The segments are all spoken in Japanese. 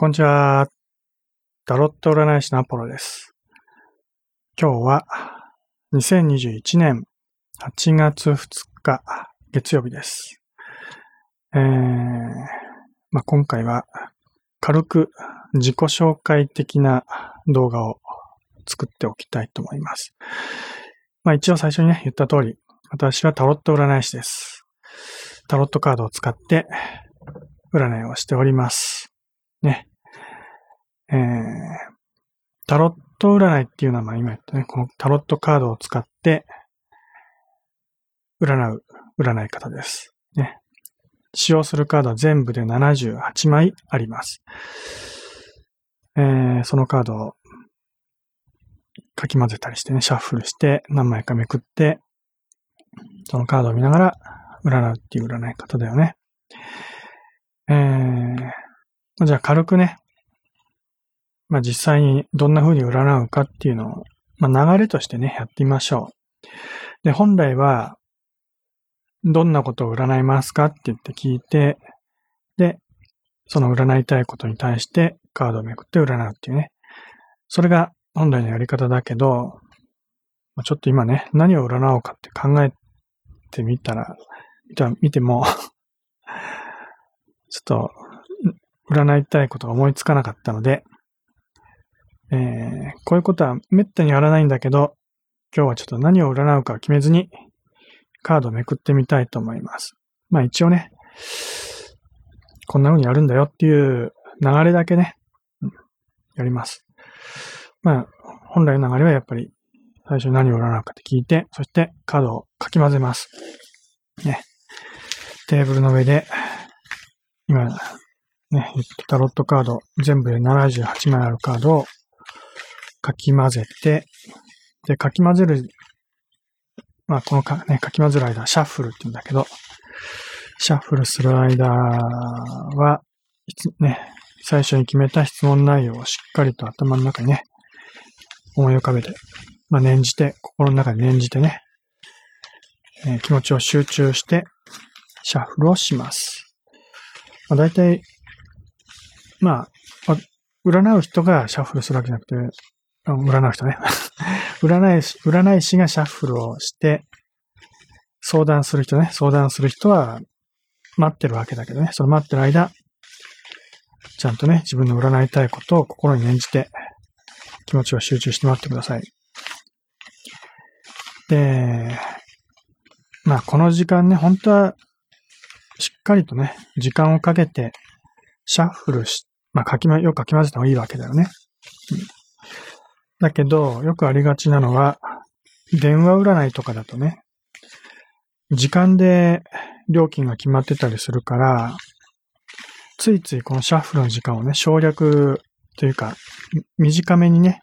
こんにちは。タロット占い師のアポロです。今日は2021年8月2日月曜日です。えーまあ、今回は軽く自己紹介的な動画を作っておきたいと思います。まあ、一応最初にね、言った通り、私はタロット占い師です。タロットカードを使って占いをしております。ね。えー、タロット占いっていうのは、ま今言ったね、このタロットカードを使って占う占い方です。ね。使用するカードは全部で78枚あります。えー、そのカードをかき混ぜたりしてね、シャッフルして何枚かめくって、そのカードを見ながら占うっていう占い方だよね。えー、じゃあ軽くね、まあ実際にどんな風に占うかっていうのを、まあ流れとしてね、やってみましょう。で、本来は、どんなことを占いますかって言って聞いて、で、その占いたいことに対してカードをめくって占うっていうね。それが本来のやり方だけど、まちょっと今ね、何を占おうかって考えてみたら、見ても、ちょっと、占いたいことが思いつかなかったので、えー、こういうことはめったにやらないんだけど、今日はちょっと何を占うか決めずに、カードをめくってみたいと思います。まあ一応ね、こんな風にやるんだよっていう流れだけね、やります。まあ、本来の流れはやっぱり、最初に何を占うかって聞いて、そしてカードをかき混ぜます。ね。テーブルの上で、今、ね、タロットカード、全部で78枚あるカードをかき混ぜて、で、かき混ぜる、まあ、このか、ね、かき混ぜる間、シャッフルって言うんだけど、シャッフルする間は、ね、最初に決めた質問内容をしっかりと頭の中にね、思い浮かべて、まあ、念じて、心の中に念じてね、えー気持ちを集中して、シャッフルをします。まあ、大体、まあ、占う人がシャッフルするわけじゃなくて、占う人ね。占い師、占い師がシャッフルをして、相談する人ね、相談する人は待ってるわけだけどね、その待ってる間、ちゃんとね、自分の占いたいことを心に念じて、気持ちを集中して待ってください。で、まあ、この時間ね、本当は、しっかりとね、時間をかけて、シャッフルし、まあ、書きま、よく書き混ぜた方がいいわけだよね。うんだけど、よくありがちなのは、電話占いとかだとね、時間で料金が決まってたりするから、ついついこのシャッフルの時間をね、省略というか、短めにね、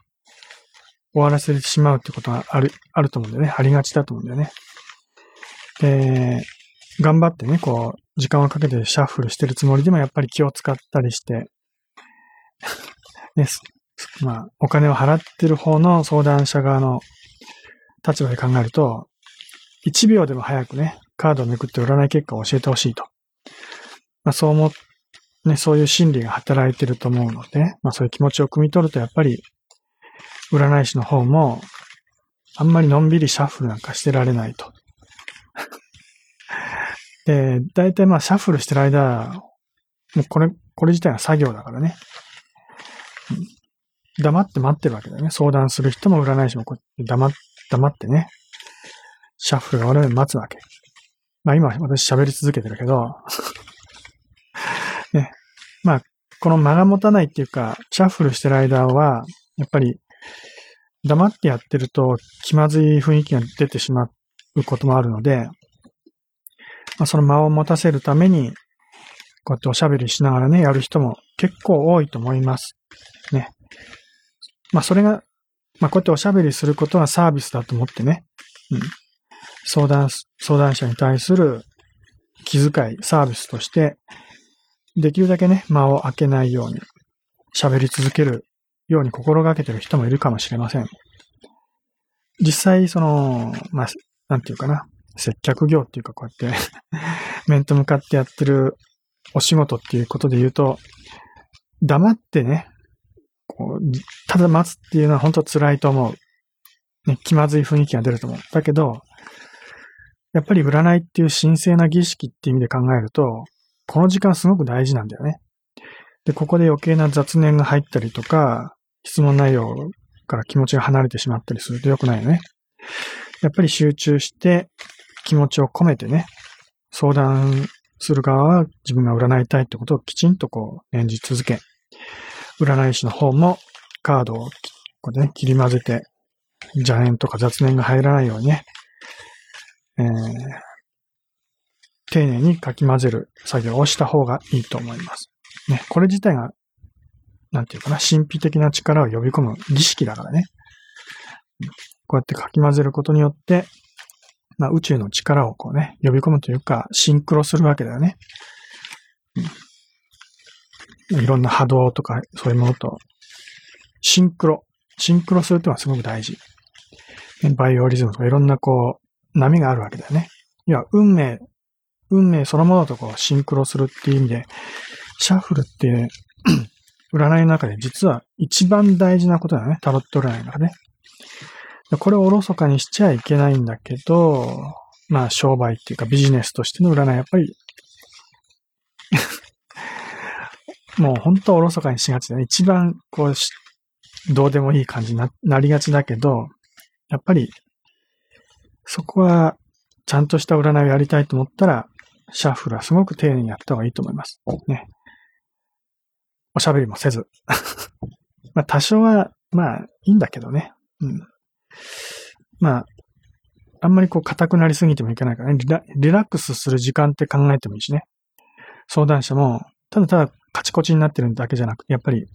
終わらせてしまうってことがある、あると思うんだよね。ありがちだと思うんだよね。で、頑張ってね、こう、時間をかけてシャッフルしてるつもりでもやっぱり気を使ったりして、ね、すまあ、お金を払ってる方の相談者側の立場で考えると、1秒でも早くね、カードをめくって占い結果を教えてほしいと。まあ、そう思っね、そういう心理が働いてると思うので、まあそういう気持ちを汲み取るとやっぱり、占い師の方も、あんまりのんびりシャッフルなんかしてられないと。で、大体まあシャッフルしてる間、もうこれ、これ自体は作業だからね。黙って待ってるわけだよね。相談する人も占い師もこう黙っ黙ってね、シャッフルが終わるまで待つわけ。まあ今私喋り続けてるけど、ね。まあ、この間が持たないっていうか、シャッフルしてる間は、やっぱり黙ってやってると気まずい雰囲気が出てしまうこともあるので、まあ、その間を持たせるために、こうやっておしゃべりしながらね、やる人も結構多いと思います。まあ、それが、まあ、こうやっておしゃべりすることはサービスだと思ってね、うん。相談、相談者に対する気遣い、サービスとして、できるだけね、間を空けないように、喋り続けるように心がけてる人もいるかもしれません。実際、その、まあ、なんていうかな、接客業っていうか、こうやって 面と向かってやってるお仕事っていうことで言うと、黙ってね、こう、ただ待つっていうのは本当辛いと思う。ね、気まずい雰囲気が出ると思う。だけど、やっぱり占いっていう神聖な儀式っていう意味で考えると、この時間すごく大事なんだよね。で、ここで余計な雑念が入ったりとか、質問内容から気持ちが離れてしまったりすると良くないよね。やっぱり集中して気持ちを込めてね、相談する側は自分が占いたいってことをきちんとこう念じ続け、占い師の方もカードをこう、ね、切り混ぜて、邪念とか雑念が入らないようにね、えー、丁寧にかき混ぜる作業をした方がいいと思います。ね、これ自体が、なんていうかな、神秘的な力を呼び込む儀式だからね。こうやってかき混ぜることによって、まあ、宇宙の力をこうね、呼び込むというか、シンクロするわけだよね。いろんな波動とか、そういうものと、シンクロ。シンクロするってのはすごく大事。バイオリズムとかいろんなこう、波があるわけだよね。要は、運命、運命そのものとこう、シンクロするっていう意味で、シャッフルって 占いの中で実は一番大事なことだよね。タロット占いの中ね。これをおろそかにしちゃいけないんだけど、まあ商売っていうかビジネスとしての占いやっぱりもう本当おろそかにしがちだね。一番こうしどうでもいい感じになりがちだけど、やっぱりそこはちゃんとした占いをやりたいと思ったら、シャッフルはすごく丁寧にやった方がいいと思います。ね。おしゃべりもせず。まあ多少は、まあいいんだけどね。うん。まあ、あんまりこう硬くなりすぎてもいけないからねリラ、リラックスする時間って考えてもいいしね。相談者も、ただただカチコチになってるだけじゃなくて、やっぱり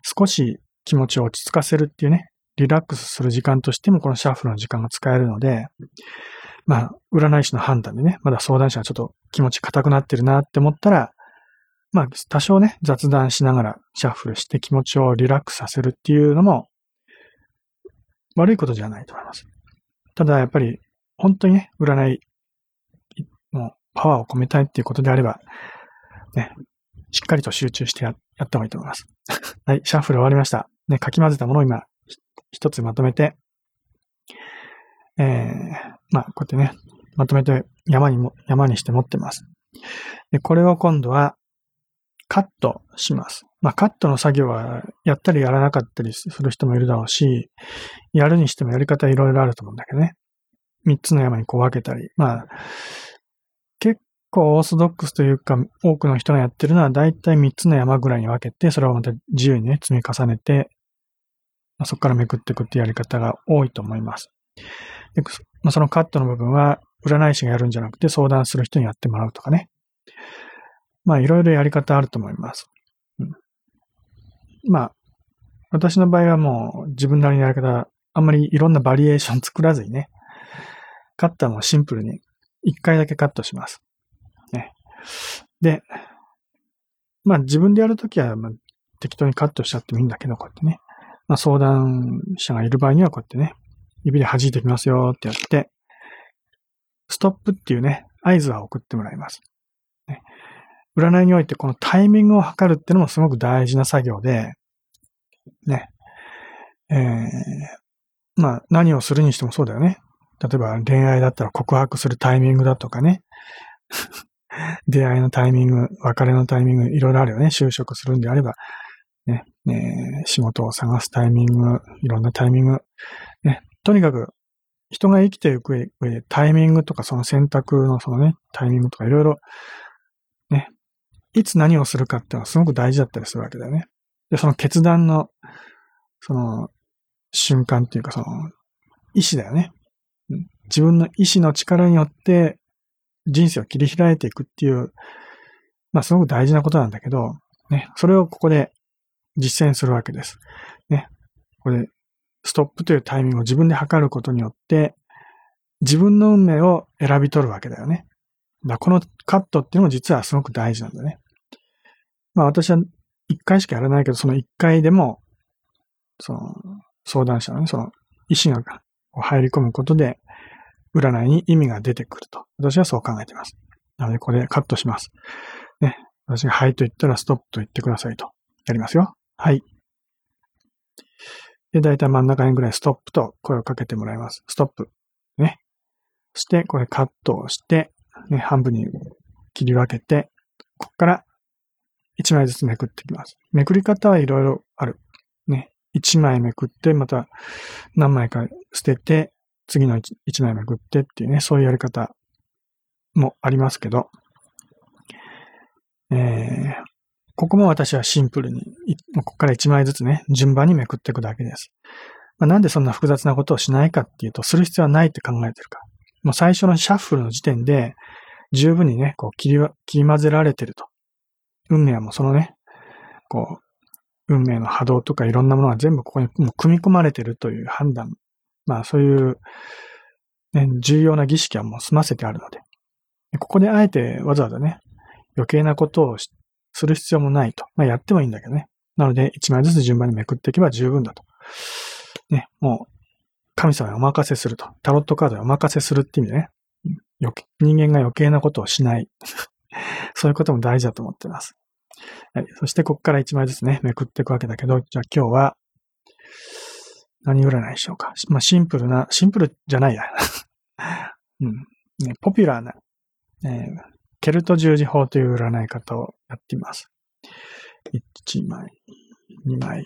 少し気持ちを落ち着かせるっていうね、リラックスする時間としてもこのシャッフルの時間が使えるので、まあ、占い師の判断でね、まだ相談者がちょっと気持ち硬くなってるなって思ったら、まあ、多少ね、雑談しながらシャッフルして気持ちをリラックスさせるっていうのも、悪いことじゃないと思います。ただ、やっぱり、本当にね、占い、もう、パワーを込めたいっていうことであれば、ね、しっかりと集中してやった方がいいと思います。はい、シャッフル終わりました。ね、かき混ぜたものを今、一つまとめて、えー、まあ、こうやってね、まとめて山にも、山にして持ってます。で、これを今度は、カットします。まあ、カットの作業はやったりやらなかったりする人もいるだろうし、やるにしてもやり方いろいろあると思うんだけどね。三つの山にこう分けたり。まあ、構オーソドックスというか、多くの人がやってるのは大体三つの山ぐらいに分けて、それをまた自由にね、積み重ねて、まあ、そこからめくっていくっていうやり方が多いと思います。でまあ、そのカットの部分は、占い師がやるんじゃなくて相談する人にやってもらうとかね。まあ、いろいろやり方あると思います。うん、まあ、私の場合はもう自分なりのやり方、あんまりいろんなバリエーション作らずにね、カッターもシンプルに一回だけカットします。で、まあ自分でやるときは、まあ、適当にカットしちゃってもいいんだけど、こうやってね。まあ相談者がいる場合にはこうやってね、指で弾いてきますよってやって、ストップっていうね、合図は送ってもらいます。ね、占いにおいてこのタイミングを測るっていうのもすごく大事な作業で、ね。えー、まあ何をするにしてもそうだよね。例えば恋愛だったら告白するタイミングだとかね。出会いのタイミング、別れのタイミング、いろいろあるよね。就職するんであれば、ね、ね仕事を探すタイミング、いろんなタイミング。ね、とにかく、人が生きていく上でタイミングとかその選択のそのね、タイミングとかいろいろねいつ何をするかっていうのはすごく大事だったりするわけだよね。で、その決断の、その、瞬間っていうかその、意志だよね。自分の意志の力によって人生を切り開いていくっていう、まあすごく大事なことなんだけど、ね、それをここで実践するわけです。ね、ここでストップというタイミングを自分で測ることによって、自分の運命を選び取るわけだよね。だこのカットっていうのも実はすごく大事なんだね。まあ私は一回しかやらないけど、その一回でも、その相談者のね、その意思が入り込むことで、占いに意味が出てくると。私はそう考えています。なので、これカットします。ね。私がはいと言ったらストップと言ってくださいと。やりますよ。はい。で、だいたい真ん中辺ぐらいストップと声をかけてもらいます。ストップ。ね。そして、これカットをして、ね、半分に切り分けて、ここから1枚ずつめくっていきます。めくり方はいろいろある。ね。1枚めくって、また何枚か捨てて、次の 1, 枚めくってっていうね、そういうやり方もありますけど、えー、ここも私はシンプルに、ここから1枚ずつね、順番にめくっていくだけです。まあ、なんでそんな複雑なことをしないかっていうと、する必要はないって考えてるかもう最初のシャッフルの時点で、十分にね、こう切り、切り混ぜられてると。運命はもうそのね、こう、運命の波動とかいろんなものが全部ここにもう組み込まれてるという判断。まあそういう、ね、重要な儀式はもう済ませてあるので。ここであえてわざわざね、余計なことをする必要もないと。まあやってもいいんだけどね。なので、一枚ずつ順番にめくっていけば十分だと。ね、もう、神様にお任せすると。タロットカードにお任せするって意味でね。人間が余計なことをしない。そういうことも大事だと思ってます。はい。そして、ここから一枚ずつね、めくっていくわけだけど、じゃあ今日は、何占いでしようか。まあ、シンプルな、シンプルじゃないや。うん。ね、ポピュラーな、えー、ケルト十字法という占い方をやっています。1枚、2枚、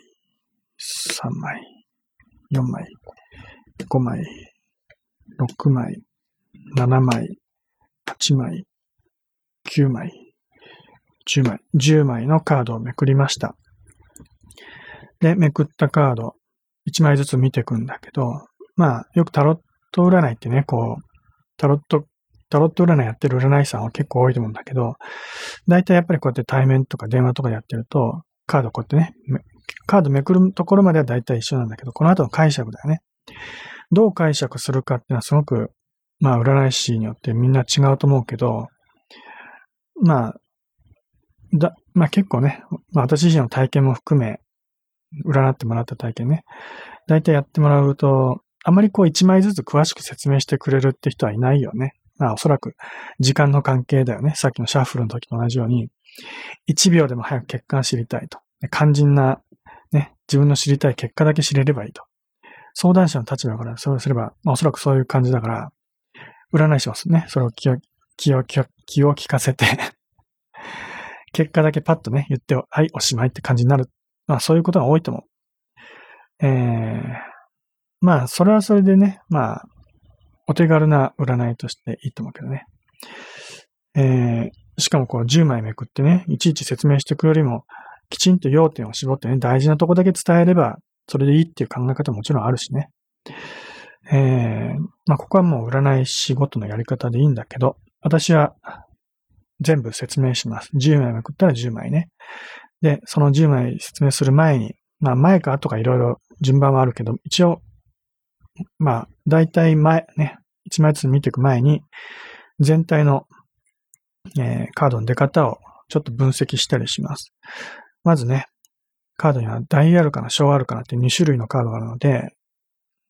3枚、4枚、5枚、6枚、7枚、8枚、9枚、10枚、10枚のカードをめくりました。で、めくったカード、1枚ずつ見ていくんだけど、まあ、よくタロット占いってね、こう、タロット、タロット占いやってる占い師さんは結構多いと思うんだけど、大体やっぱりこうやって対面とか電話とかでやってると、カードこうやってね、カードめくるところまでは大体一緒なんだけど、この後の解釈だよね。どう解釈するかっていうのはすごく、まあ、占い師によってみんな違うと思うけど、まあ、だ、まあ結構ね、まあ私自身の体験も含め、占ってもらった体験ね、大体やってもらうと、あまりこう一枚ずつ詳しく説明してくれるって人はいないよね。まあおそらく時間の関係だよね。さっきのシャッフルの時と同じように、1秒でも早く結果が知りたいと。肝心な、ね、自分の知りたい結果だけ知れればいいと。相談者の立場からそうすれば、まあ、おそらくそういう感じだから、占い師はね、それを気を、気を、気を利かせて結果だけパッとね、言って、はい、おしまいって感じになる。まあ、そういうことが多いと思う。えー、まあ、それはそれでね、まあ、お手軽な占いとしていいと思うけどね。えー、しかもこう10枚めくってね、いちいち説明していくよりも、きちんと要点を絞ってね、大事なとこだけ伝えれば、それでいいっていう考え方ももちろんあるしね。えー、まあ、ここはもう占い仕事のやり方でいいんだけど、私は全部説明します。10枚めくったら10枚ね。で、その10枚説明する前に、まあ前か後かいろいろ順番はあるけど、一応、まあ大体前、ね、1枚ずつ見ていく前に、全体の、えー、カードの出方をちょっと分析したりします。まずね、カードには大アルカナ、小アルカナって2種類のカードがあるので、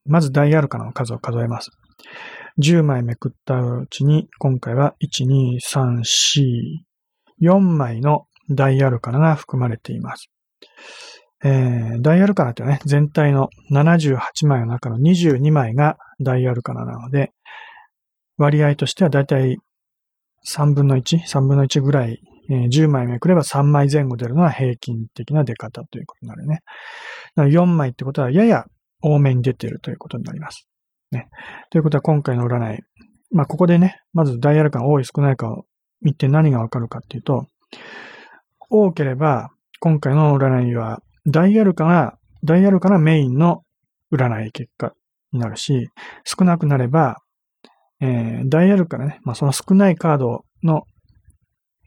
まず大アルカナの数を数えます。10枚めくったうちに、今回は1、2、3、4、4枚の大アルカナが含まれています。えー、大アルカナってね、全体の78枚の中の22枚が大アルカナなので、割合としてはだいたい3分の1、3分の1ぐらい、えー、10枚めくれば3枚前後出るのは平均的な出方ということになるね。4枚ってことはやや多めに出ているということになります。ね。ということは今回の占い。まあ、ここでね、まずダイヤル感多い少ないかを見て何がわかるかっていうと、多ければ、今回の占いは、ダイヤルカが、ダイヤルカがメインの占い結果になるし、少なくなれば、えー、ダイヤルカね、まあ、その少ないカードの、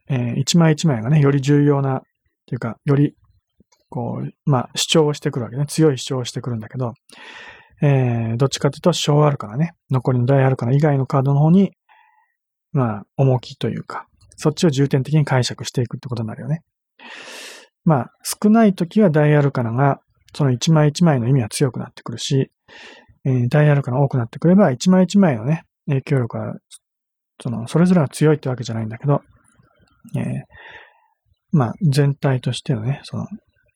えー、一枚一枚がね、より重要な、というか、より、こう、まあ、主張をしてくるわけね。強い主張をしてくるんだけど、えー、どっちかというと小あるからね、残りの大あるから以外のカードの方に、まあ、重きというか、そっちを重点的に解釈していくってことになるよね。まあ、少ない時は大アルカナが、その一枚一枚の意味は強くなってくるし、えー、大アルカナ多くなってくれば、一枚一枚のね、影響力は、その、それぞれが強いってわけじゃないんだけど、えー、まあ、全体としてのね、その、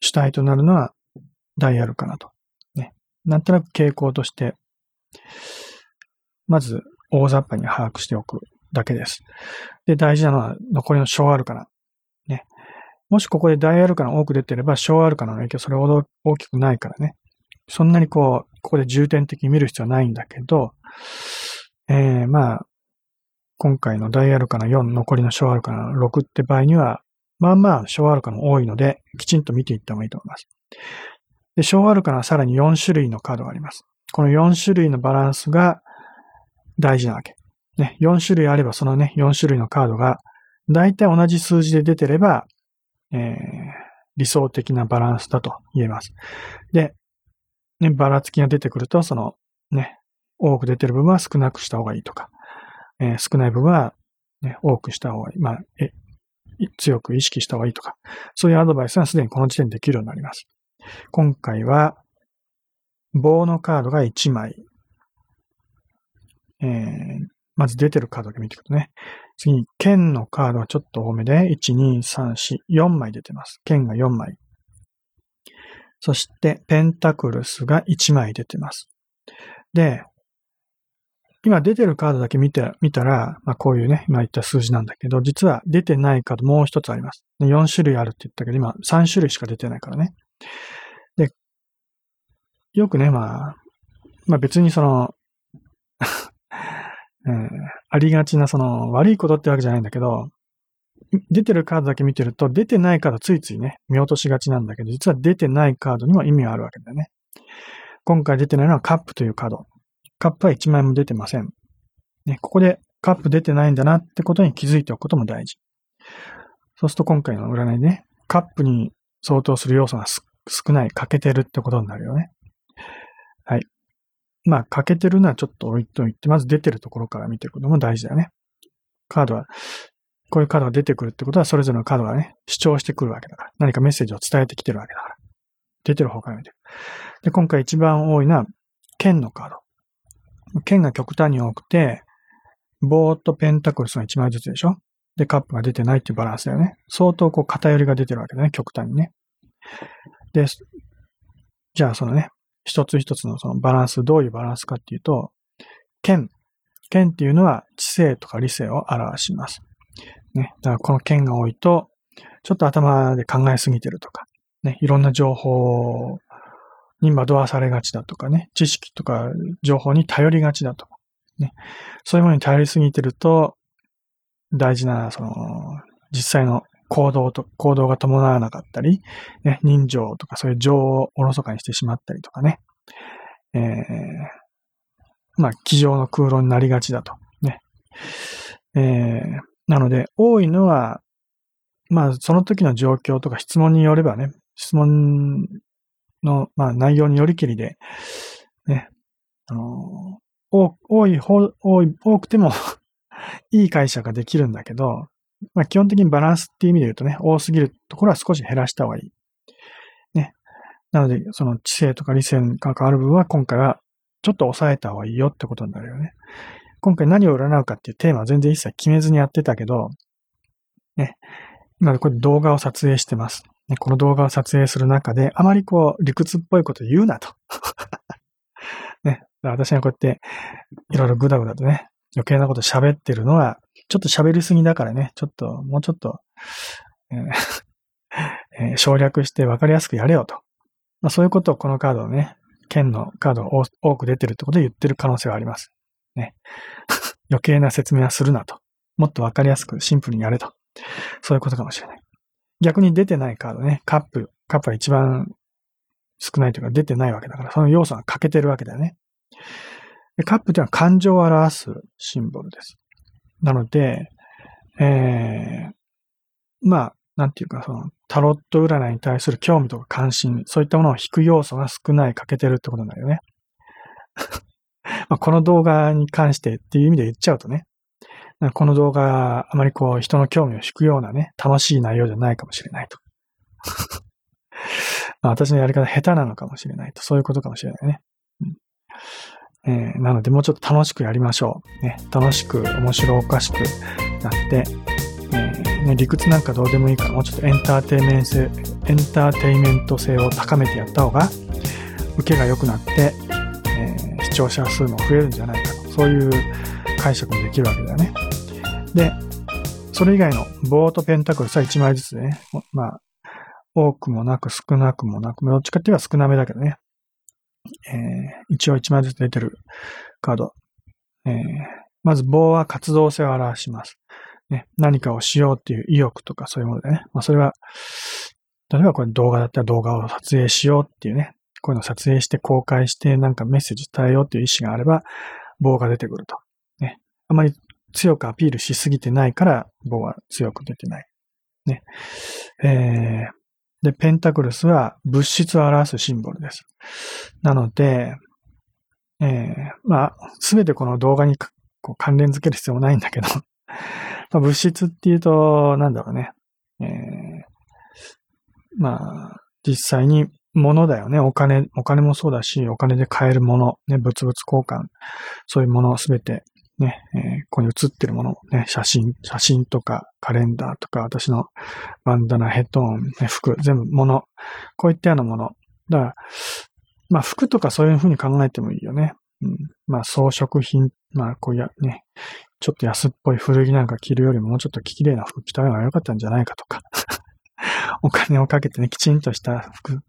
主体となるのはダイアルかなと。ね。なんとなく傾向として、まず大雑把に把握しておくだけです。で、大事なのは残りの小アルカナ。ね。もしここで大アルカナ多く出てれば小アルカナの影響それほど大きくないからね。そんなにこう、ここで重点的に見る必要はないんだけど、えー、まあ、今回の大アルカナ4、残りの小アルカナ6って場合には、まあまあ小アルカナ多いので、きちんと見ていった方がいいと思います。で、小アルカナはさらに4種類のカードがあります。この4種類のバランスが大事なわけ。ね、4種類あればそのね、4種類のカードが大体同じ数字で出てれば、えー、理想的なバランスだと言えます。で、ね、ばらつきが出てくると、その、ね、多く出てる部分は少なくした方がいいとか、えー、少ない部分は、ね、多くした方がいい。まあ、え、強く意識した方がいいとか、そういうアドバイスはすでにこの時点でできるようになります。今回は、棒のカードが1枚。えー、まず出てるカードだけ見ていくとね。次に、剣のカードはちょっと多めで、1、2、3、4、4枚出てます。剣が4枚。そして、ペンタクルスが1枚出てます。で、今出てるカードだけ見て、見たら、まあこういうね、今言った数字なんだけど、実は出てないカードもう一つあります。4種類あるって言ったけど、今3種類しか出てないからね。で、よくね、まあ、まあ別にそのえー、ありがちなその悪いことってわけじゃないんだけど、出てるカードだけ見てると、出てないカードついついね、見落としがちなんだけど、実は出てないカードにも意味があるわけだよね。今回出てないのはカップというカード。カップは1枚も出てません。ね、ここでカップ出てないんだなってことに気づいておくことも大事。そうすると今回の占いでね、カップに相当する要素が少ない、欠けてるってことになるよね。まあ、欠けてるのはちょっと置いといて、まず出てるところから見ていくことも大事だよね。カードは、こういうカードが出てくるってことは、それぞれのカードがね、主張してくるわけだから。何かメッセージを伝えてきてるわけだから。出てる方から見てる。で、今回一番多いのは、剣のカード。剣が極端に多くて、棒とペンタクルスが1枚ずつでしょ？で、カップが出てないっていうバランスだよね。相当こう偏りが出てるわけだね、極端にね。で、じゃあそのね、一つ一つのそのバランス、どういうバランスかっていうと、剣。剣っていうのは知性とか理性を表します。ね。だからこの剣が多いと、ちょっと頭で考えすぎてるとか、ね、いろんな情報に惑わされがちだとかね、知識とか情報に頼りがちだとか、ね、そういうものに頼りすぎてると、大事な、その、実際の行動と、行動が伴わなかったり、ね、人情とかそういう情をおろそかにしてしまったりとかね、えー、まあ、机上の空論になりがちだと。ね。えー、なので、多いのは、まあ、その時の状況とか質問によればね、質問の、まあ、内容によりきりで、ね、あの、多い、多い、多くても いい解釈ができるんだけど、まあ、基本的にバランスっていう意味で言うとね、多すぎるところは少し減らした方がいい。ね。なので、その知性とか理性に関わる部分は今回はちょっと抑えた方がいいよってことになるよね。今回何を占うかっていうテーマは全然一切決めずにやってたけど、ね。今これ動画を撮影してます。ね、この動画を撮影する中で、あまりこう、理屈っぽいこと言うなと。ね、私がこうやって、いろいろぐだぐだとね、余計なこと喋ってるのは、ちょっと喋りすぎだからね、ちょっと、もうちょっと、えー、省略して分かりやすくやれよと。まあ、そういうことをこのカードをね、剣のカードを多く出てるってことで言ってる可能性はあります。ね。余計な説明はするなと。もっと分かりやすくシンプルにやれと。そういうことかもしれない。逆に出てないカードね、カップ、カップは一番少ないというか出てないわけだから、その要素が欠けてるわけだよね。カップというのは感情を表すシンボルです。なので、えー、まあ、なんていうか、その、タロット占いに対する興味とか関心、そういったものを引く要素が少ない、欠けてるってことだよね。まあこの動画に関してっていう意味で言っちゃうとね、この動画、あまりこう、人の興味を引くようなね、楽しい内容じゃないかもしれないと。まあ、私のやり方下手なのかもしれないと。そういうことかもしれないね。うんえー、なので、もうちょっと楽しくやりましょう。ね、楽しく、面白おかしくなって、えーね、理屈なんかどうでもいいから、もうちょっとエンターテイメント性、エンターテイメント性を高めてやった方が、受けが良くなって、えー、視聴者数も増えるんじゃないかと。そういう解釈もできるわけだよね。で、それ以外の棒とペンタクルさ1枚ずつね、まあ、多くもなく少なくもなく、どっちかっていうと少なめだけどね。えー、一応1枚ずつ出てるカード。えー、まず棒は活動性を表します。ね、何かをしようっていう意欲とかそういうものでね。まあそれは、例えばこれ動画だったら動画を撮影しようっていうね。こういうのを撮影して公開してなんかメッセージ伝えようっていう意思があれば棒が出てくると。ね。あまり強くアピールしすぎてないから棒は強く出てない。ね。えー、で、ペンタクルスは物質を表すシンボルです。なので、えー、まあ、すべてこの動画にこう関連づける必要もないんだけど ま、物質っていうと、なんだろうね。えー、まあ、実際に物だよね。お金、お金もそうだし、お金で買えるもの、ね、物々交換、そういうものすべて、ね、えー、ここに写ってるもの、ね、写真、写真とかカレンダーとか、私のバンダナ、ヘッドホン、ね、服、全部物、こういったようなもの。だから、まあ服とかそういうふうに考えてもいいよね。うん、まあ装飾品、まあこうや、ね、ちょっと安っぽい古着なんか着るよりももうちょっと綺麗な服着た方が良かったんじゃないかとか お金をかけてね、きちんとした服、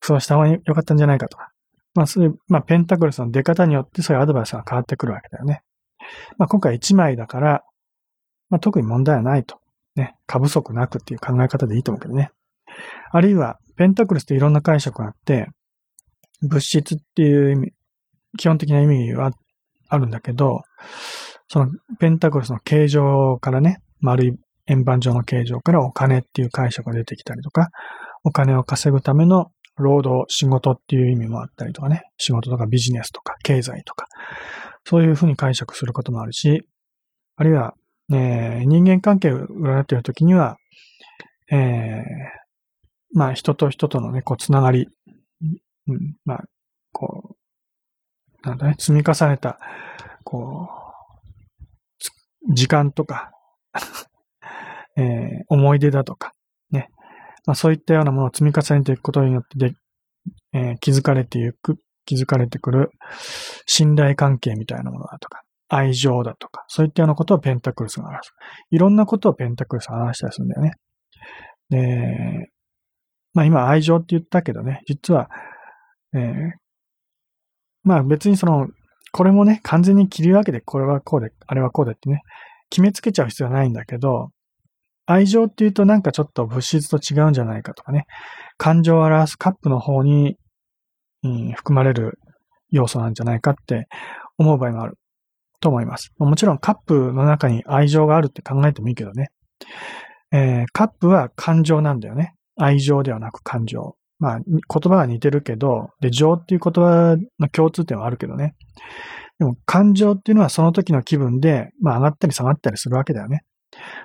そうした方が良かったんじゃないかとか。まあ、そういう、まあ、ペンタクルスの出方によってそういうアドバイスが変わってくるわけだよね。まあ、今回1枚だから、まあ、特に問題はないと。ね、過不足なくっていう考え方でいいと思うけどね。あるいは、ペンタクルスっていろんな解釈があって、物質っていう意味、基本的な意味はあるんだけど、そのペンタクルスの形状からね、丸い円盤状の形状からお金っていう解釈が出てきたりとか、お金を稼ぐための労働、仕事っていう意味もあったりとかね、仕事とかビジネスとか経済とか、そういうふうに解釈することもあるし、あるいは、えー、人間関係を占っているときには、えー、まあ人と人とのね、こうつながり、うん、まあ、こう、なんだね、積み重ねた、こう、時間とか えー、思い出だとか、まあそういったようなものを積み重ねていくことによってで、えー、気づかれていく、気づかれてくる信頼関係みたいなものだとか、愛情だとか、そういったようなことをペンタクルスが表す。いろんなことをペンタクルスが表したりするんだよね。で、まあ今愛情って言ったけどね、実は、えー、まあ別にその、これもね、完全に切り分けて、これはこうで、あれはこうでってね、決めつけちゃう必要はないんだけど、愛情っていうとなんかちょっと物質と違うんじゃないかとかね、感情を表すカップの方に、うん、含まれる要素なんじゃないかって思う場合もあると思います。もちろんカップの中に愛情があるって考えてもいいけどね。えー、カップは感情なんだよね。愛情ではなく感情。まあ、言葉が似てるけど、で、情っていう言葉の共通点はあるけどね。でも、感情っていうのはその時の気分で、まあ、上がったり下がったりするわけだよね。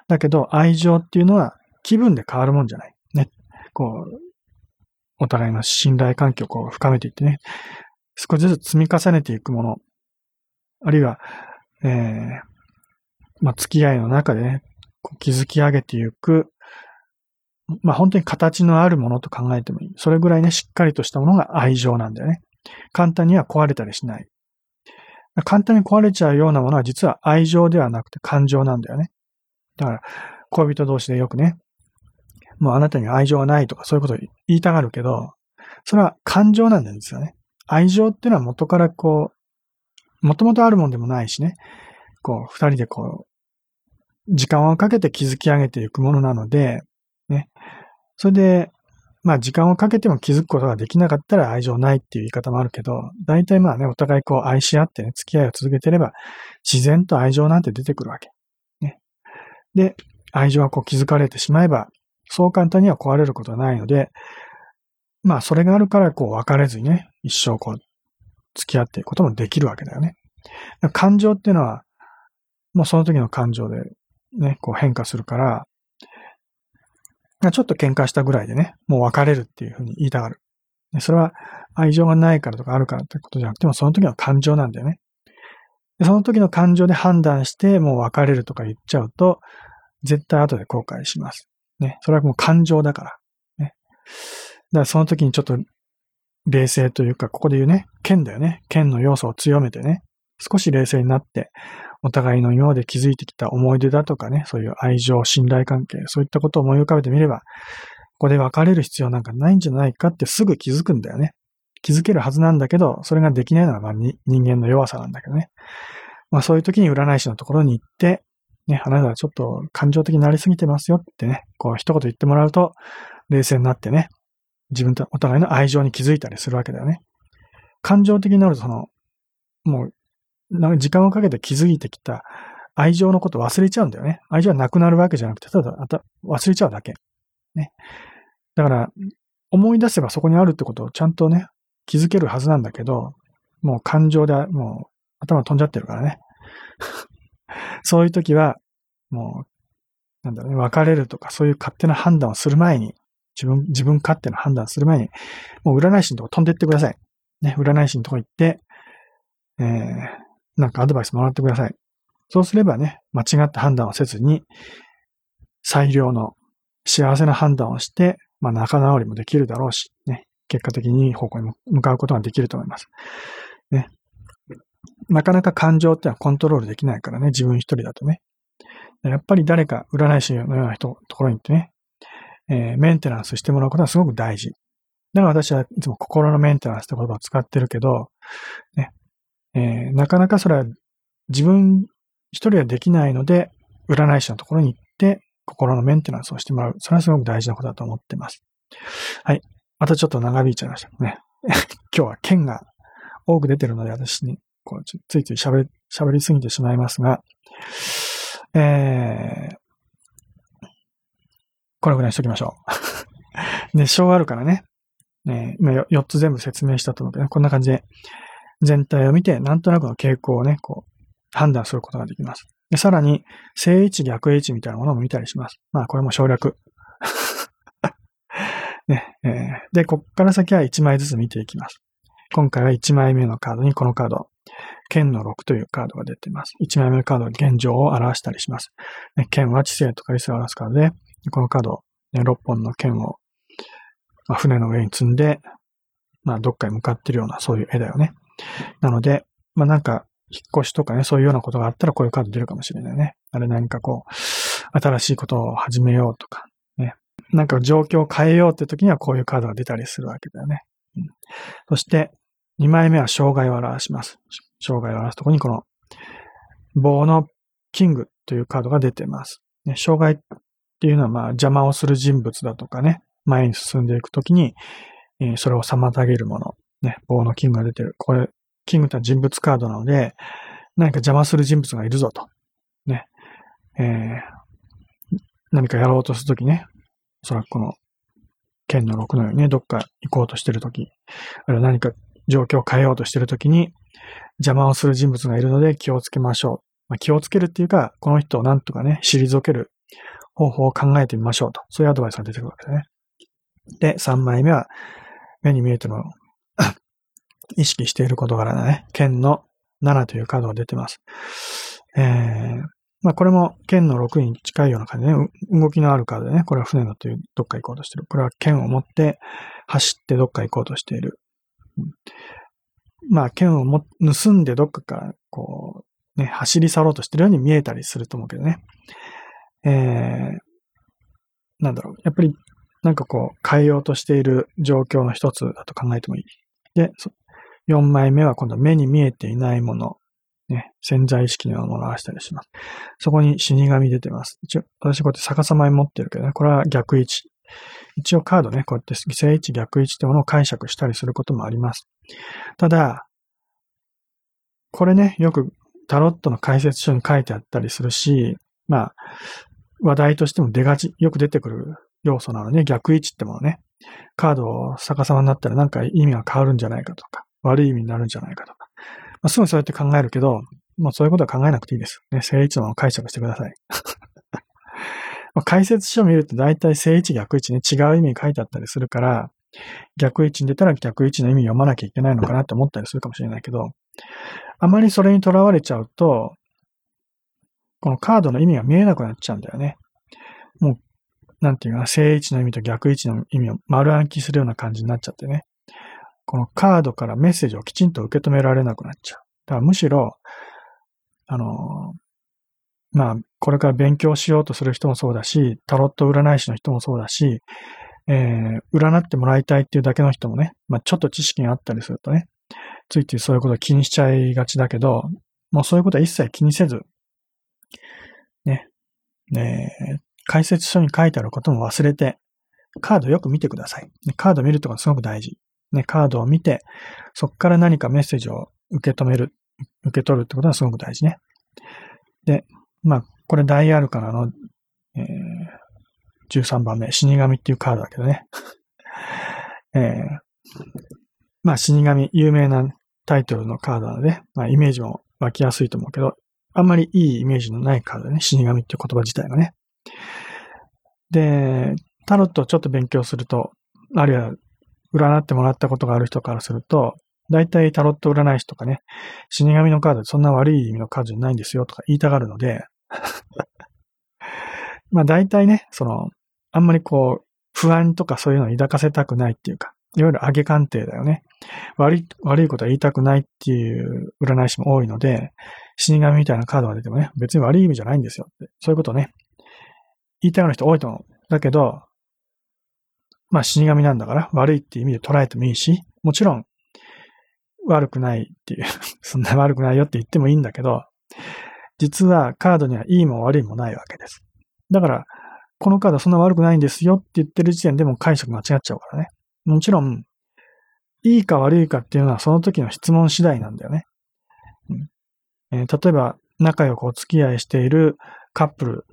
だけど、愛情っていうのは気分で変わるもんじゃない。ね。こう、お互いの信頼関係をこう深めていってね、少しずつ積み重ねていくもの、あるいは、えー、まあ、付き合いの中でね、こう築き上げていく、まあ、本当に形のあるものと考えてもいい。それぐらいね、しっかりとしたものが愛情なんだよね。簡単には壊れたりしない。簡単に壊れちゃうようなものは実は愛情ではなくて感情なんだよね。だから、恋人同士でよくね、もうあなたに愛情はないとかそういうことを言いたがるけど、それは感情なんですよね。愛情っていうのは元からこう、もともとあるもんでもないしね、こう、二人でこう、時間をかけて築き上げていくものなので、ね。それで、まあ時間をかけても気づくことができなかったら愛情ないっていう言い方もあるけど、大体まあね、お互いこう愛し合ってね、付き合いを続けてれば、自然と愛情なんて出てくるわけ。で、愛情がこう気づかれてしまえば、そう簡単には壊れることはないので、まあそれがあるからこう別れずにね、一生こう付き合っていくこともできるわけだよね。感情っていうのは、もうその時の感情でね、こう変化するから、ちょっと喧嘩したぐらいでね、もう別れるっていうふうに言いたがる。それは愛情がないからとかあるからってことじゃなくても、その時の感情なんだよね。でその時の感情で判断して、もう別れるとか言っちゃうと、絶対後で後悔します。ね。それはもう感情だから。ね。だからその時にちょっと冷静というか、ここで言うね、剣だよね。剣の要素を強めてね、少し冷静になって、お互いの今まで築いてきた思い出だとかね、そういう愛情、信頼関係、そういったことを思い浮かべてみれば、ここで別れる必要なんかないんじゃないかってすぐ気づくんだよね。気づけるはずなんだけど、それができないのがまあ人間の弱さなんだけどね。まあそういう時に占い師のところに行って、ね、あなたはちょっと感情的になりすぎてますよってね、こう一言言ってもらうと、冷静になってね、自分とお互いの愛情に気づいたりするわけだよね。感情的になるとその、もうなんか時間をかけて気づいてきた愛情のこと忘れちゃうんだよね。愛情はなくなるわけじゃなくて、ただ忘れちゃうだけ。ね。だから、思い出せばそこにあるってことをちゃんとね、気づけるはずなんだけど、もう感情でもう頭飛んじゃってるからね。そういう時は、もう、なんだろうね、別れるとかそういう勝手な判断をする前に、自分、自分勝手な判断する前に、もう占い師のとこ飛んでってください。ね、占い師のとこ行って、えー、なんかアドバイスもらってください。そうすればね、間違った判断をせずに、最良の幸せな判断をして、まあ仲直りもできるだろうし、ね、結果的に方向に向かうことができると思います。ね。なかなか感情ってのはコントロールできないからね、自分一人だとね。やっぱり誰か占い師のような人、ところに行ってね、えー、メンテナンスしてもらうことはすごく大事。だから私はいつも心のメンテナンスって言葉を使ってるけど、ね、えー、なかなかそれは自分一人はできないので、占い師のところに行って、心のメンテナンスをしてもらう。それはすごく大事なことだと思ってます。はい。またちょっと長引いちゃいましたね。今日は剣が多く出てるので、私に、こう、ついつい喋り、喋りすぎてしまいますが、えー、これぐらいにしときましょう。で、章あるからね、えー、今4つ全部説明したと思うけど、ね、こんな感じで、全体を見て、なんとなくの傾向をね、こう、判断することができます。でさらに、正位置、逆位置みたいなものも見たりします。まあ、これも省略。で、こっから先は1枚ずつ見ていきます。今回は1枚目のカードにこのカード、剣の6というカードが出ています。1枚目のカードは現状を表したりします。剣は知性とか理性を表すカードで、このカード、ね、6本の剣を、船の上に積んで、まあ、どっかに向かってるような、そういう絵だよね。なので、まあなんか、引っ越しとかね、そういうようなことがあったらこういうカード出るかもしれないね。あれ何かこう、新しいことを始めようとか、なんか状況を変えようって時にはこういうカードが出たりするわけだよね。うん、そして、2枚目は障害を表します。障害を表すとこにこの棒のキングというカードが出てます。ね、障害っていうのはまあ邪魔をする人物だとかね、前に進んでいくときに、え、それを妨げるもの、ね、棒のキングが出てる。これ、キングとは人物カードなので、何か邪魔する人物がいるぞと。ね。えー、何かやろうとするときね、おそらくこの、剣の6のようにね、どっか行こうとしてるとき、あるいは何か状況を変えようとしてるときに、邪魔をする人物がいるので気をつけましょう。まあ、気をつけるっていうか、この人をなんとかね、退ける方法を考えてみましょうと。そういうアドバイスが出てくるわけだね。で、3枚目は、目に見えても 意識している事柄だね。剣の7というカードが出てます。えー、まあこれも剣の6に近いような感じでね、動きのあるカードでね、これは船のというどっか行こうとしてる。これは剣を持って走ってどっか行こうとしている。うんまあ剣をも盗んでどっかからこう、ね、走り去ろうとしてるように見えたりすると思うけどね。えー、なんだろう。やっぱりなんかこう変えようとしている状況の一つだと考えてもいい。で、4枚目は今度目に見えていないもの、ね、潜在意識のようなものを表したりします。そこに死神出てます。一応、私こうやって逆さまに持ってるけどね、これは逆位置。一応カードね、こうやって正位置逆位置ってものを解釈したりすることもあります。ただ、これね、よくタロットの解説書に書いてあったりするし、まあ、話題としても出がち、よく出てくる要素なのね、逆位置ってものね。カードを逆さまになったらなんか意味が変わるんじゃないかとか。悪い意味になるんじゃないかとか。まあ、すぐそうやって考えるけど、もうそういうことは考えなくていいです。ね、正位置のまま解釈してください。まあ解説書を見ると大体正位置逆位置ね、違う意味書いてあったりするから、逆位置に出たら逆位置の意味読まなきゃいけないのかなって思ったりするかもしれないけど、あまりそれにとらわれちゃうと、このカードの意味が見えなくなっちゃうんだよね。もう、なんていうかな、正位置の意味と逆位置の意味を丸暗記するような感じになっちゃってね。このカードからメッセージをきちんと受け止められなくなっちゃう。だからむしろ、あの、まあ、これから勉強しようとする人もそうだし、タロット占い師の人もそうだし、えー、占ってもらいたいっていうだけの人もね、まあ、ちょっと知識があったりするとね、ついついそういうことを気にしちゃいがちだけど、もうそういうことは一切気にせず、ね、ね解説書に書いてあることも忘れて、カードよく見てください。カード見るとかすごく大事。ね、カードを見て、そこから何かメッセージを受け止める、受け取るってことはすごく大事ね。で、まあ、これ大アルカナの、えー、13番目、死神っていうカードだけどね。えー、まあ、死神、有名なタイトルのカードなので、まあ、イメージも湧きやすいと思うけど、あんまりいいイメージのないカードね、死神っていう言葉自体がね。で、タロットをちょっと勉強すると、あるいは占ってもらったことがある人からすると、大体タロット占い師とかね、死神のカードそんな悪い意味のカードじゃないんですよとか言いたがるので、まあ大体ね、その、あんまりこう、不安とかそういうのを抱かせたくないっていうか、いわゆる上げ鑑定だよね。悪い、悪いことは言いたくないっていう占い師も多いので、死神みたいなカードが出てもね、別に悪い意味じゃないんですよって。そういうことね、言いたいような人多いと思う。だけど、まあ死神なんだから悪いっていう意味で捉えてもいいし、もちろん悪くないっていう そんな悪くないよって言ってもいいんだけど、実はカードにはいいも悪いもないわけです。だから、このカードそんな悪くないんですよって言ってる時点でも解釈間違っちゃうからね。もちろん、いいか悪いかっていうのはその時の質問次第なんだよね。うんえー、例えば、仲良くお付き合いしているカップル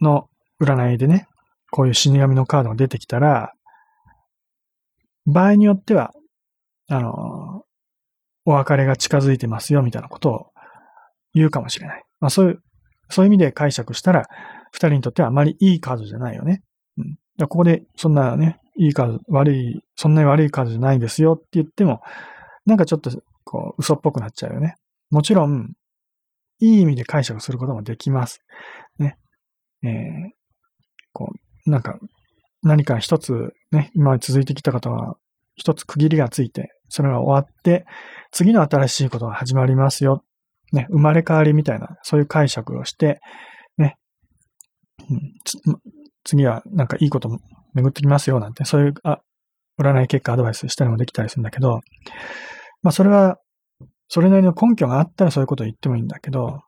の占いでね、こういう死神のカードが出てきたら、場合によっては、あの、お別れが近づいてますよみたいなことを言うかもしれない。まあそういう、そういう意味で解釈したら、二人にとってはあまりいいカードじゃないよね。うん。ここで、そんなね、いいカード、悪い、そんなに悪いカードじゃないですよって言っても、なんかちょっと、こう、嘘っぽくなっちゃうよね。もちろん、いい意味で解釈することもできます。ね。えー、こう、なんか、何か一つ、ね、今続いてきた方は、一つ区切りがついて、それが終わって、次の新しいことが始まりますよ。ね、生まれ変わりみたいな、そういう解釈をして、ね、うん、次はなんかいいことも巡ってきますよなんて、そういう、あ、占い結果アドバイスしたりもできたりするんだけど、まあそれは、それなりの根拠があったらそういうことを言ってもいいんだけど、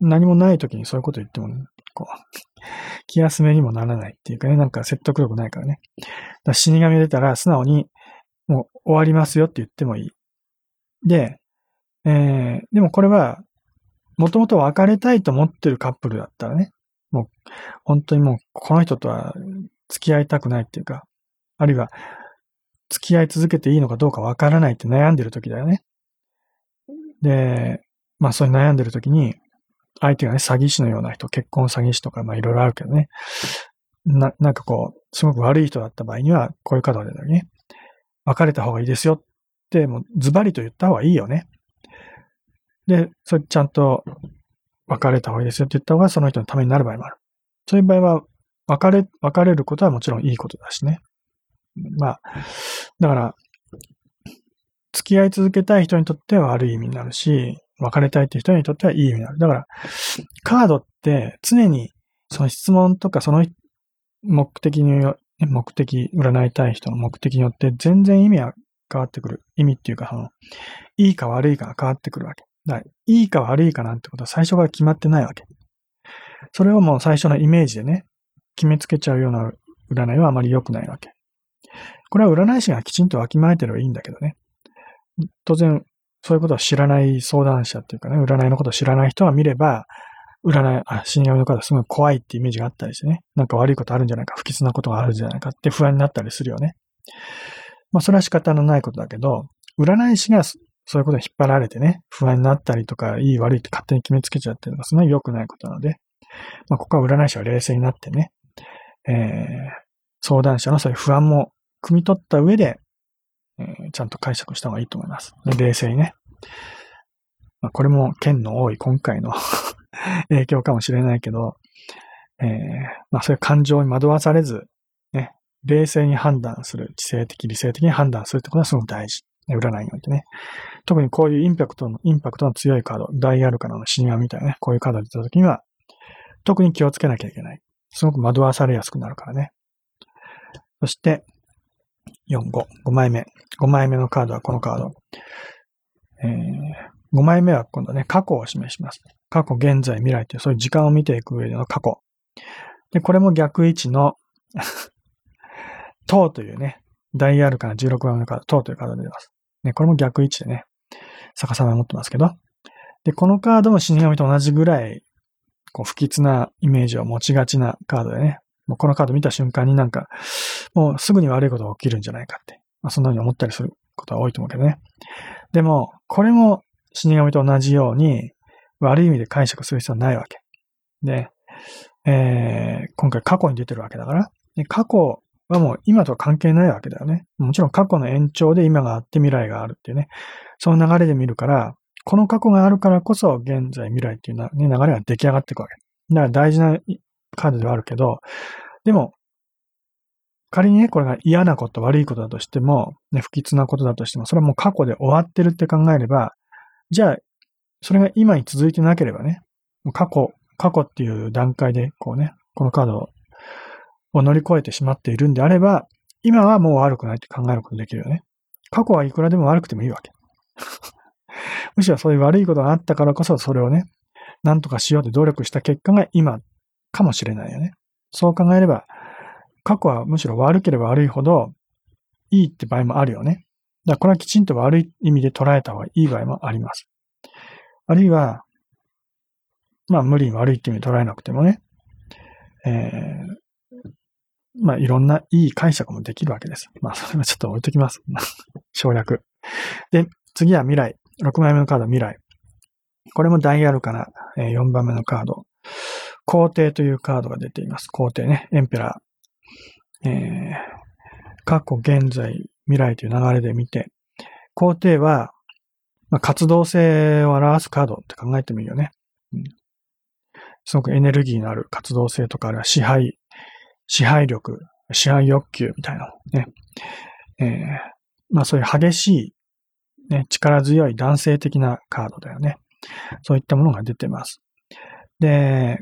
何もない時にそういうことを言っても、こう、気休めにもならないっていうかね、なんか説得力ないからね。だ死神出たら素直に、もう終わりますよって言ってもいい。で、えー、でもこれは、もともと別れたいと思ってるカップルだったらね、もう、本当にもう、この人とは付き合いたくないっていうか、あるいは、付き合い続けていいのかどうかわからないって悩んでる時だよね。で、まあそういう悩んでる時に、相手がね、詐欺師のような人、結婚詐欺師とか、まあいろいろあるけどね。な、なんかこう、すごく悪い人だった場合には、こういう方でね、別れた方がいいですよって、もうズバリと言った方がいいよね。で、それちゃんと別れた方がいいですよって言った方がその人のためになる場合もある。そういう場合は、別れ、別れることはもちろんいいことだしね。まあ、だから、付き合い続けたい人にとっては悪い意味になるし、別れたいっていう人にとってはいい意味になる。だから、カードって常にその質問とかその目的によ、目的、占いたい人の目的によって全然意味は変わってくる。意味っていうか、その、いいか悪いかが変わってくるわけ。だからいいか悪いかなんてことは最初から決まってないわけ。それをもう最初のイメージでね、決めつけちゃうような占いはあまり良くないわけ。これは占い師がきちんとわきまえてればいいんだけどね。当然、そういうことを知らない相談者っていうかね、占いのことを知らない人が見れば、占い、あ、死神の方すごい怖いってイメージがあったりしてね、なんか悪いことあるんじゃないか、不吉なことがあるんじゃないかって不安になったりするよね。まあ、それは仕方のないことだけど、占い師がそういうことに引っ張られてね、不安になったりとか、いい悪いって勝手に決めつけちゃってるのがそんなに良くないことなので、まあ、ここは占い師は冷静になってね、えー、相談者のそういう不安も汲み取った上で、え、ちゃんと解釈した方がいいと思います。冷静にね。まあ、これも剣の多い今回の 影響かもしれないけど、えー、まあそういう感情に惑わされず、ね、冷静に判断する、知性的、理性的に判断するってことはすごく大事。占いにおいてね。特にこういうインパクトの、インパクトの強いカード、ダイアルカナの死神みたいなね、こういうカードが出た時には、特に気をつけなきゃいけない。すごく惑わされやすくなるからね。そして、4、5、5枚目。5枚目のカードはこのカード。えー、5枚目は今度ね、過去を示します。過去、現在、未来っていう、そういう時間を見ていく上での過去。で、これも逆位置の 塔というね、ダイアルカナ16番目のカード、塔というカードが出ます。ね、これも逆位置でね、逆さまに持ってますけど。で、このカードも死神と同じぐらい、こう、不吉なイメージを持ちがちなカードでね、もうこのカード見た瞬間になんか、もうすぐに悪いことが起きるんじゃないかって、まあ、そんな風に思ったりすることは多いと思うけどね。でも、これも死神と同じように、悪い意味で解釈する必要はないわけ。で、えー、今回過去に出てるわけだから、で過去はもう今とは関係ないわけだよね。もちろん過去の延長で今があって未来があるっていうね。その流れで見るから、この過去があるからこそ現在未来っていう、ね、流れが出来上がっていくわけ。だから大事なカードではあるけど、でも、仮にね、これが嫌なこと、悪いことだとしても、ね、不吉なことだとしても、それはもう過去で終わってるって考えれば、じゃあ、それが今に続いてなければね、過去、過去っていう段階で、こうね、このカードを乗り越えてしまっているんであれば、今はもう悪くないって考えることできるよね。過去はいくらでも悪くてもいいわけ。むしろそういう悪いことがあったからこそ、それをね、なんとかしようって努力した結果が今かもしれないよね。そう考えれば、過去はむしろ悪ければ悪いほどいいって場合もあるよね。だからこれはきちんと悪い意味で捉えた方がいい場合もあります。あるいは、まあ無理に悪いって意味で捉えなくてもね、えー、まあいろんないい解釈もできるわけです。まあそれはちょっと置いときます。省略。で、次は未来。6枚目のカード未来。これもダイヤルかな。4番目のカード。皇帝というカードが出ています。皇帝ね。エンペラー。えー、過去、現在、未来という流れで見て、皇帝は、まあ、活動性を表すカードって考えてもいいよね。うん、すごくエネルギーのある活動性とか、あるいは支配、支配力、支配欲求みたいなね。えー、まあそういう激しい、ね、力強い男性的なカードだよね。そういったものが出てます。で、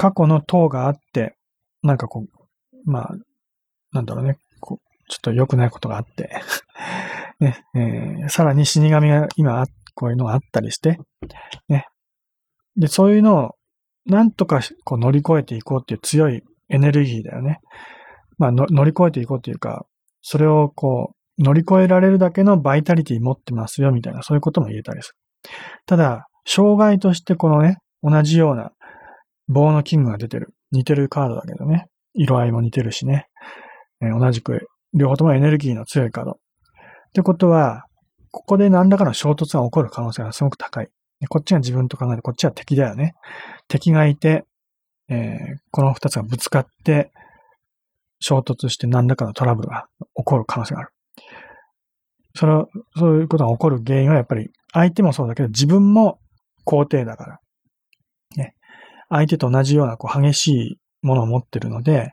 過去の塔があって、なんかこう、まあ、なんだろうね、こうちょっと良くないことがあって ね、えー、さらに死神が今、こういうのがあったりして、ね。で、そういうのを、なんとかこう乗り越えていこうっていう強いエネルギーだよね。まあ、乗り越えていこうというか、それをこう、乗り越えられるだけのバイタリティ持ってますよ、みたいな、そういうことも言えたりする。ただ、障害としてこのね、同じような棒のキングが出てる。似てるカードだけどね。色合いも似てるしね。えー、同じく、両方ともエネルギーの強いカード。ってことは、ここで何らかの衝突が起こる可能性がすごく高い。こっちが自分と考えて、こっちは敵だよね。敵がいて、えー、この二つがぶつかって、衝突して何らかのトラブルが起こる可能性がある。それそういうことが起こる原因はやっぱり相手もそうだけど自分も肯定だから。相手と同じようなこう激しいものを持ってるので、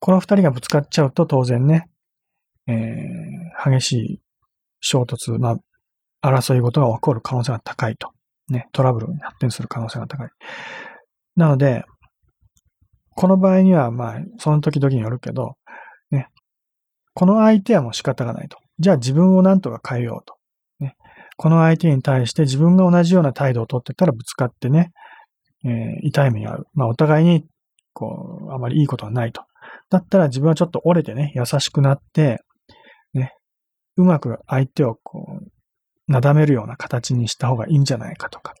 この二人がぶつかっちゃうと当然ね、えー、激しい衝突、まあ、争い事が起こる可能性が高いと。ね、トラブルに発展する可能性が高い。なので、この場合には、まあ、その時々によるけど、ね、この相手はもう仕方がないと。じゃあ自分を何とか変えようと。ね、この相手に対して自分が同じような態度をとってたらぶつかってね、えー、痛い目に遭う。まあ、お互いに、こう、あまりいいことはないと。だったら自分はちょっと折れてね、優しくなって、ね、うまく相手をこう、なだめるような形にした方がいいんじゃないかとか、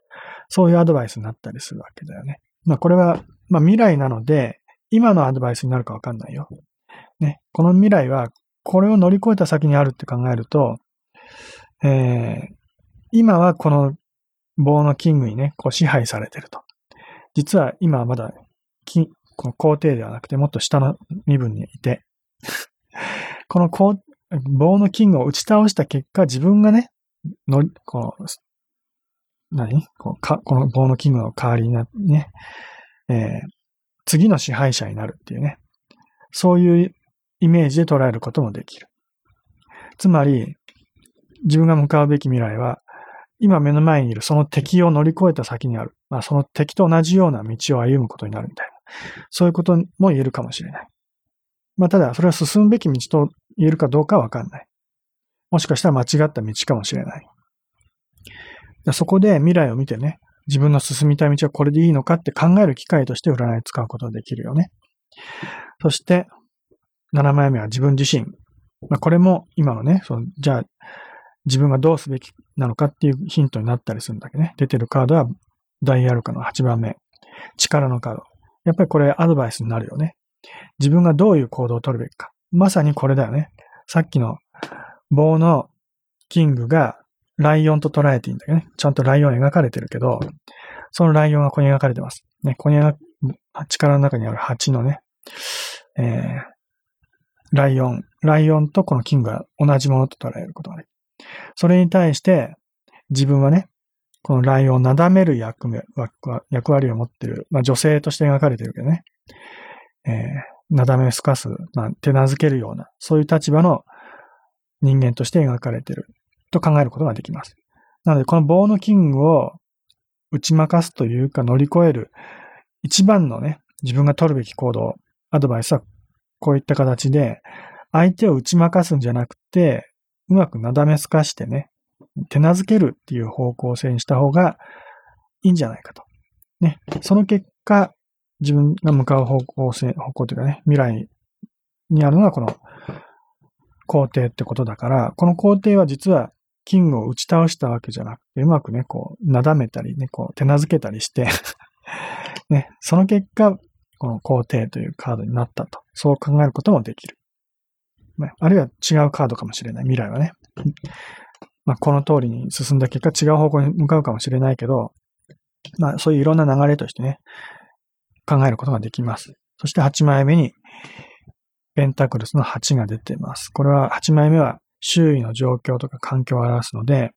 そういうアドバイスになったりするわけだよね。まあ、これは、まあ、未来なので、今のアドバイスになるかわかんないよ。ね、この未来は、これを乗り越えた先にあるって考えると、えー、今はこの棒のキングにね、こう支配されてると。実は今はまだ、この皇帝ではなくてもっと下の身分にいて、この棒のキングを打ち倒した結果、自分がね、の、この、何？こかこの棒のキングの代わりになってね、えー、次の支配者になるっていうね。そういうイメージで捉えることもできる。つまり、自分が向かうべき未来は、今目の前にいるその敵を乗り越えた先にある。まあその敵と同じような道を歩むことになるみたいな。そういうことも言えるかもしれない。まあただ、それは進むべき道と言えるかどうかはわかんない。もしかしたら間違った道かもしれない。そこで未来を見てね、自分の進みたい道はこれでいいのかって考える機会として占い使うことができるよね。そして、7枚目は自分自身。まあ、これも今のね、そのじゃあ自分がどうすべきなのかっていうヒントになったりするんだけどね。出てるカードはダイアルカの8番目。力のカード。やっぱりこれアドバイスになるよね。自分がどういう行動を取るべきか。まさにこれだよね。さっきの棒のキングがライオンと捉えていいんだけどね。ちゃんとライオン描かれてるけど、そのライオンがここに描かれてます。ね、ここに力の中にある蜂のね、えー、ライオン、ライオンとこのキングが同じものと捉えることができる。それに対して、自分はね、このライオンをなだめる役目、役割を持ってる、まあ女性として描かれてるけどね、えー、なだめすかす、まあ手なずけるような、そういう立場の人間として描かれてると考えることができます。なので、この棒のキングを打ち負かすというか乗り越える一番のね、自分が取るべき行動、アドバイスはこういった形で、相手を打ち負かすんじゃなくて、うまくなだめすかしてね、手なずけるっていう方向性にした方がいいんじゃないかと。ね。その結果、自分が向かう方向性、方向というかね、未来にあるのはこの皇帝ってことだから、この皇帝は実はキングを打ち倒したわけじゃなくて、うまくね、こう、なだめたりね、こう、手なずけたりして ね、その結果、この皇帝というカードになったと。そう考えることもできる。あるいは違うカードかもしれない。未来はね。まあ、この通りに進んだ結果違う方向に向かうかもしれないけど、まあ、そういういろんな流れとしてね、考えることができます。そして8枚目に、ペンタクルスの8が出ています。これは8枚目は周囲の状況とか環境を表すので、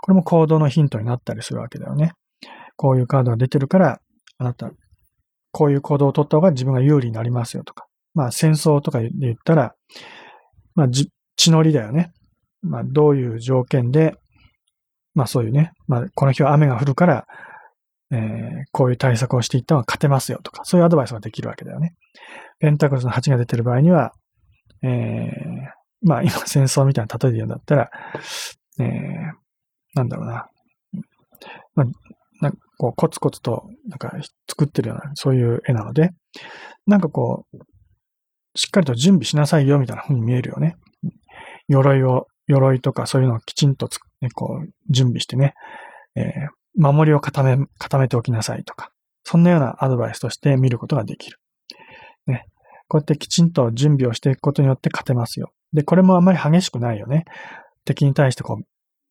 これも行動のヒントになったりするわけだよね。こういうカードが出てるから、あなた、こういう行動を取った方が自分が有利になりますよとか。まあ戦争とかで言ったら、まあ血のりだよね。まあどういう条件で、まあそういうね、まあこの日は雨が降るから、えー、こういう対策をしていった方が勝てますよとか、そういうアドバイスができるわけだよね。ペンタクルスの8が出てる場合には、えー、まあ今 戦争みたいな例えで言うんだったら、えー、なんだろうな。まあ、なんかこうコツコツとなんか作ってるような、そういう絵なので、なんかこう、しっかりと準備しなさいよみたいな風に見えるよね。鎧を、鎧とかそういうのをきちんとね、こう、準備してね、えー、守りを固め、固めておきなさいとか、そんなようなアドバイスとして見ることができる。ね。こうやってきちんと準備をしていくことによって勝てますよ。で、これもあんまり激しくないよね。敵に対してこう、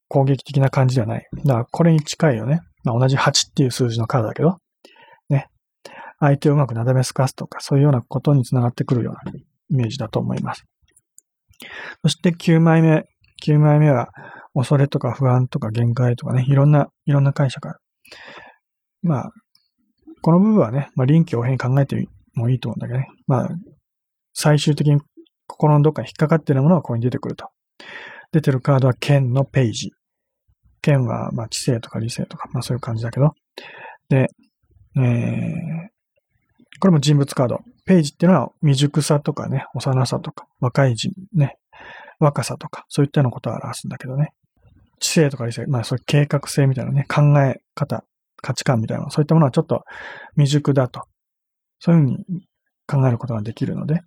攻撃的な感じではない。だからこれに近いよね。まあ、同じ8っていう数字のカードだけど、相手をうまくなだめすかすとか、そういうようなことにつながってくるようなイメージだと思います。そして9枚目。9枚目は、恐れとか不安とか限界とかね、いろんな、いろんな解釈がある。まあ、この部分はね、まあ、臨機応変に考えてもいいと思うんだけどね。まあ、最終的に心のどっかに引っかかっているものがここに出てくると。出てるカードは剣のページ。剣は、まあ、知性とか理性とか、まあそういう感じだけど。で、えー、これも人物カード。ページっていうのは未熟さとかね、幼さとか、若い人、ね、若さとか、そういったようなことを表すんだけどね。知性とか理性、まあそういう計画性みたいなね、考え方、価値観みたいな、そういったものはちょっと未熟だと。そういうふうに考えることができるので、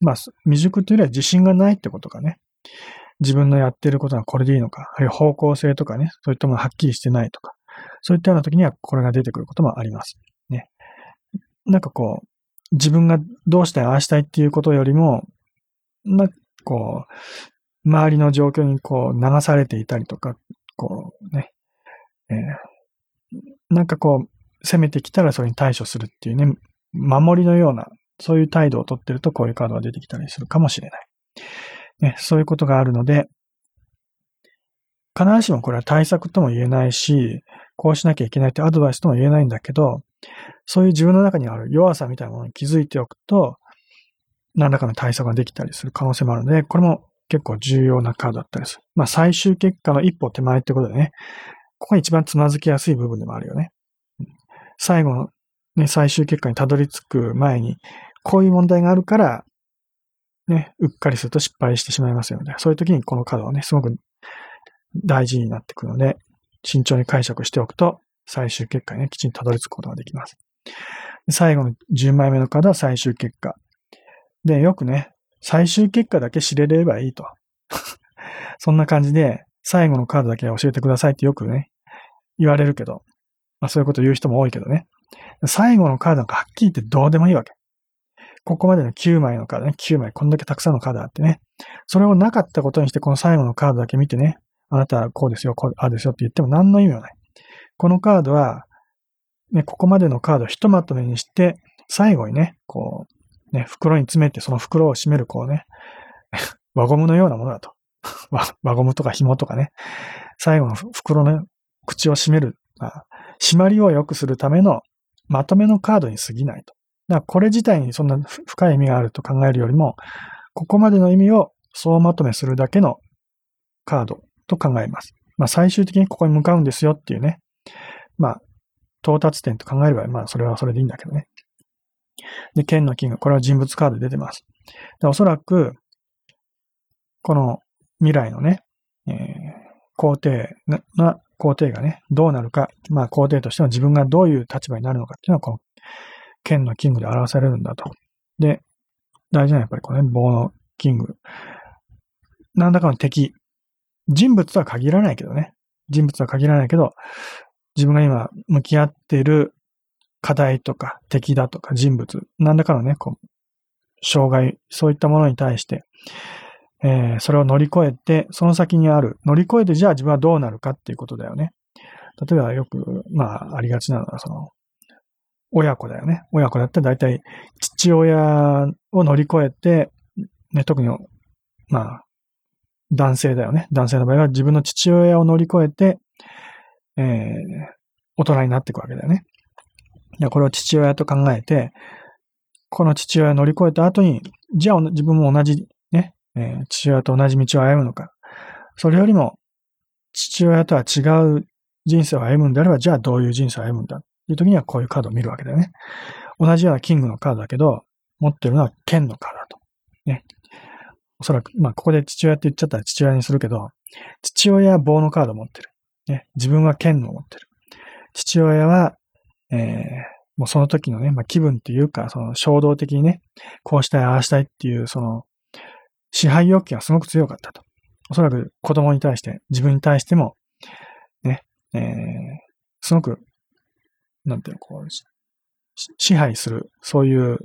まあ、未熟というよりは自信がないってことかね。自分のやってることはこれでいいのか、あるいは方向性とかね、そういったものがはっきりしてないとか、そういったような時にはこれが出てくることもあります。なんかこう、自分がどうしたい、ああしたいっていうことよりも、なんかこう、周りの状況にこう流されていたりとか、こうね、えー、なんかこう、攻めてきたらそれに対処するっていうね、守りのようなそういう態度をとってるとこういうカードが出てきたりするかもしれない。ね、そういうことがあるので、必ずしもこれは対策とも言えないし、こうしなきゃいけないってアドバイスとも言えないんだけど、そういう自分の中にある弱さみたいなものに気づいておくと、何らかの対策ができたりする可能性もあるので、これも結構重要なカードだったりする。まあ最終結果の一歩手前ってことでね、ここが一番つまずきやすい部分でもあるよね。最後のね、最終結果にたどり着く前に、こういう問題があるから、ね、うっかりすると失敗してしまいますよね。そういう時にこのカードはね、すごく大事になってくるので、慎重に解釈しておくと、最終結果にね、きちんとたどり着くことができます。最後の10枚目のカードは最終結果。で、よくね、最終結果だけ知れればいいと。そんな感じで、最後のカードだけ教えてくださいってよくね、言われるけど、まあそういうこと言う人も多いけどね。最後のカードなんかはっきり言ってどうでもいいわけ。ここまでの9枚のカードね、9枚、こんだけたくさんのカードあってね。それをなかったことにして、この最後のカードだけ見てね、あなたはこうですよ、こう、ああですよって言っても何の意味もない。このカードは、ね、ここまでのカードをひとまとめにして、最後にね、こう、ね、袋に詰めて、その袋を閉める、こうね、輪ゴムのようなものだと。輪ゴムとか紐とかね、最後の袋の口を閉める、まあ、締まりを良くするためのまとめのカードに過ぎないと。だからこれ自体にそんな深い意味があると考えるよりも、ここまでの意味を総まとめするだけのカードと考えます。まあ最終的にここに向かうんですよっていうね。まあ、到達点と考えれば、まあそれはそれでいいんだけどね。で、剣のキング。これは人物カードで出てます。でおそらく、この未来のね、えー、皇帝な皇帝がね、どうなるか、まあ皇帝としては自分がどういう立場になるのかっていうのは、この剣のキングで表されるんだと。で、大事なのはやっぱりこのね、棒のキング。何らかの敵。人物とは限らないけどね。人物とは限らないけど、自分が今向き合っている課題とか敵だとか人物、何らかのね、こう、障害、そういったものに対して、えー、それを乗り越えて、その先にある、乗り越えてじゃあ自分はどうなるかっていうことだよね。例えばよく、まあ、ありがちなのは、その、親子だよね。親子だったら大体、父親を乗り越えて、ね、特に、まあ、男性だよね。男性の場合は自分の父親を乗り越えて、えー、大人になっていくわけだよね。これを父親と考えて、この父親を乗り越えた後に、じゃあ自分も同じねえー、父親と同じ道を歩むのか。それよりも、父親とは違う人生を歩むんであれば、じゃあどういう人生を歩むんだ？っていう時にはこういうカードを見るわけだよね。同じようなキングのカードだけど、持ってるのは剣のカードだと。ね。おそらく、まあ、ここで父親って言っちゃったら父親にするけど、父親は棒のカード持ってる。ね。自分は剣を持ってる。父親は、えー、もうその時のね、まあ、気分っていうか、その衝動的にね、こうしたい、ああしたいっていう、その、支配欲求がすごく強かったと。おそらく子供に対して、自分に対しても、ね、えー、すごく、なんていうの、こう、支配する、そういう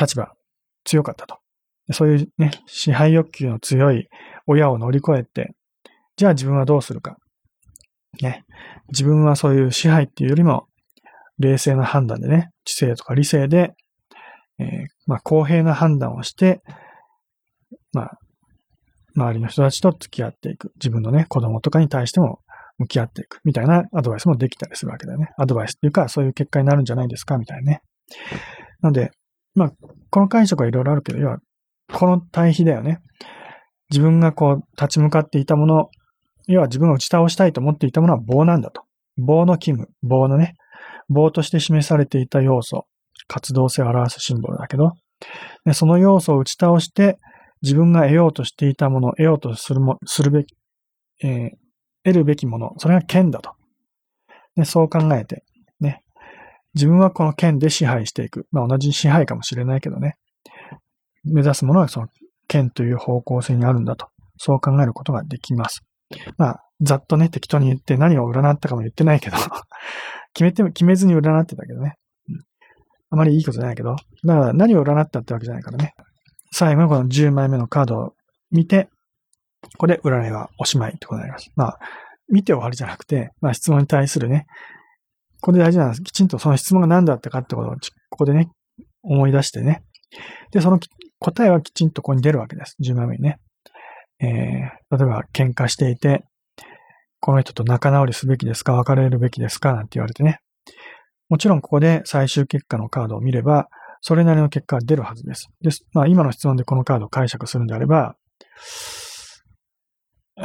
立場、強かったと。そういうね、支配欲求の強い親を乗り越えて、じゃあ自分はどうするか。ね。自分はそういう支配っていうよりも、冷静な判断でね、知性とか理性で、えー、まあ、公平な判断をして、まあ、周りの人たちと付き合っていく。自分のね、子供とかに対しても向き合っていく。みたいなアドバイスもできたりするわけだよね。アドバイスっていうか、そういう結果になるんじゃないですかみたいなね。なので、まあ、この解釈はいろいろあるけど、要は、この対比だよね。自分がこう、立ち向かっていたもの、要は自分が打ち倒したいと思っていたものは棒なんだと。棒のキム、棒のね、棒として示されていた要素、活動性を表すシンボルだけど、その要素を打ち倒して、自分が得ようとしていたもの、得ようとするも、するべき、えー、得るべきもの、それが剣だと。ね、そう考えて、ね。自分はこの剣で支配していく。まあ同じ支配かもしれないけどね。目指すものはその剣という方向性にあるんだと。そう考えることができます。まあ、ざっとね、適当に言って何を占ったかも言ってないけど 決めても、決めずに占ってたけどね。うん、あまりいいことじゃないけど。だから何を占ったってわけじゃないからね。最後のこの10枚目のカードを見て、これで占いはおしまいってことになります。まあ、見て終わりじゃなくて、まあ質問に対するね、これで大事なんです。きちんとその質問が何だったかってことを、ここでね、思い出してね。で、その答えはきちんとここに出るわけです。10枚目にね。えー、例えば喧嘩していて、この人と仲直りすべきですか？別れるべきですか？なんて言われてね。もちろんここで最終結果のカードを見れば、それなりの結果が出るはずです。です。まあ今の質問でこのカードを解釈するんであれば、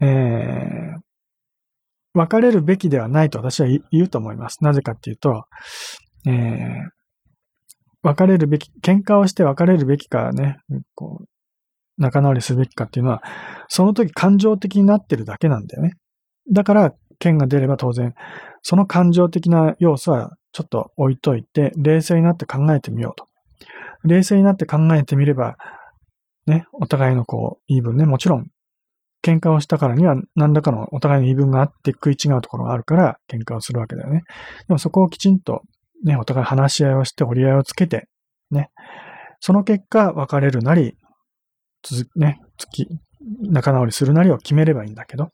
えー、別れるべきではないと私は言うと思います。なぜかっていうと、えー、別れるべき、喧嘩をして別れるべきかね、こう、仲直りすべきかっていうのは、その時感情的になってるだけなんだよね。だから、剣が出れば当然、その感情的な要素はちょっと置いといて、冷静になって考えてみようと。冷静になって考えてみれば、ね、お互いのこう、言い分ね、もちろん、喧嘩をしたからには何らかのお互いの言い分があって食い違うところがあるから喧嘩をするわけだよね。でもそこをきちんとね、お互い話し合いをして折り合いをつけて、ね、その結果別れるなり、続ね、き、仲直りするなりを決めればいいんだけど、だか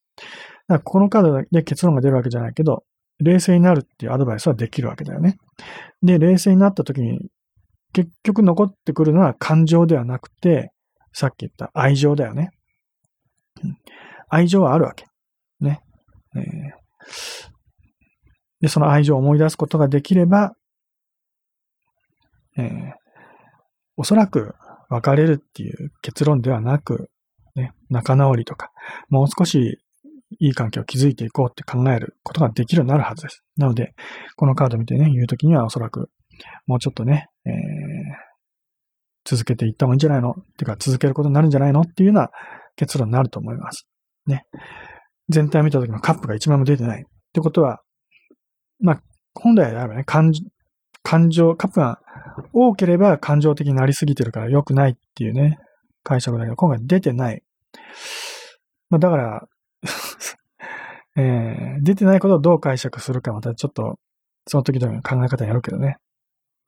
らこのカードで結論が出るわけじゃないけど、冷静になるっていうアドバイスはできるわけだよね。で、冷静になった時に、結局残ってくるのは感情ではなくて、さっき言った愛情だよね。愛情はあるわけ。ね。えー、で、その愛情を思い出すことができれば、えー、おそらく別れるっていう結論ではなく、ね、仲直りとか、もう少しいい関係を築いていこうって考えることができるようになるはずです。なので、このカード見てね、言うときにはおそらく、もうちょっとね、えー、続けていった方がいいんじゃないの？っていうか、続けることになるんじゃないの？っていうような結論になると思います。ね。全体を見たときのカップが一枚も出てない。ってことは、まあ、本来であればね、感感情、カップが多ければ感情的になりすぎてるから良くないっていうね、解釈だけど、今回出てない。まあ、だからえー、出てないことをどう解釈するかまたちょっと、その時々の考え方やるけどね。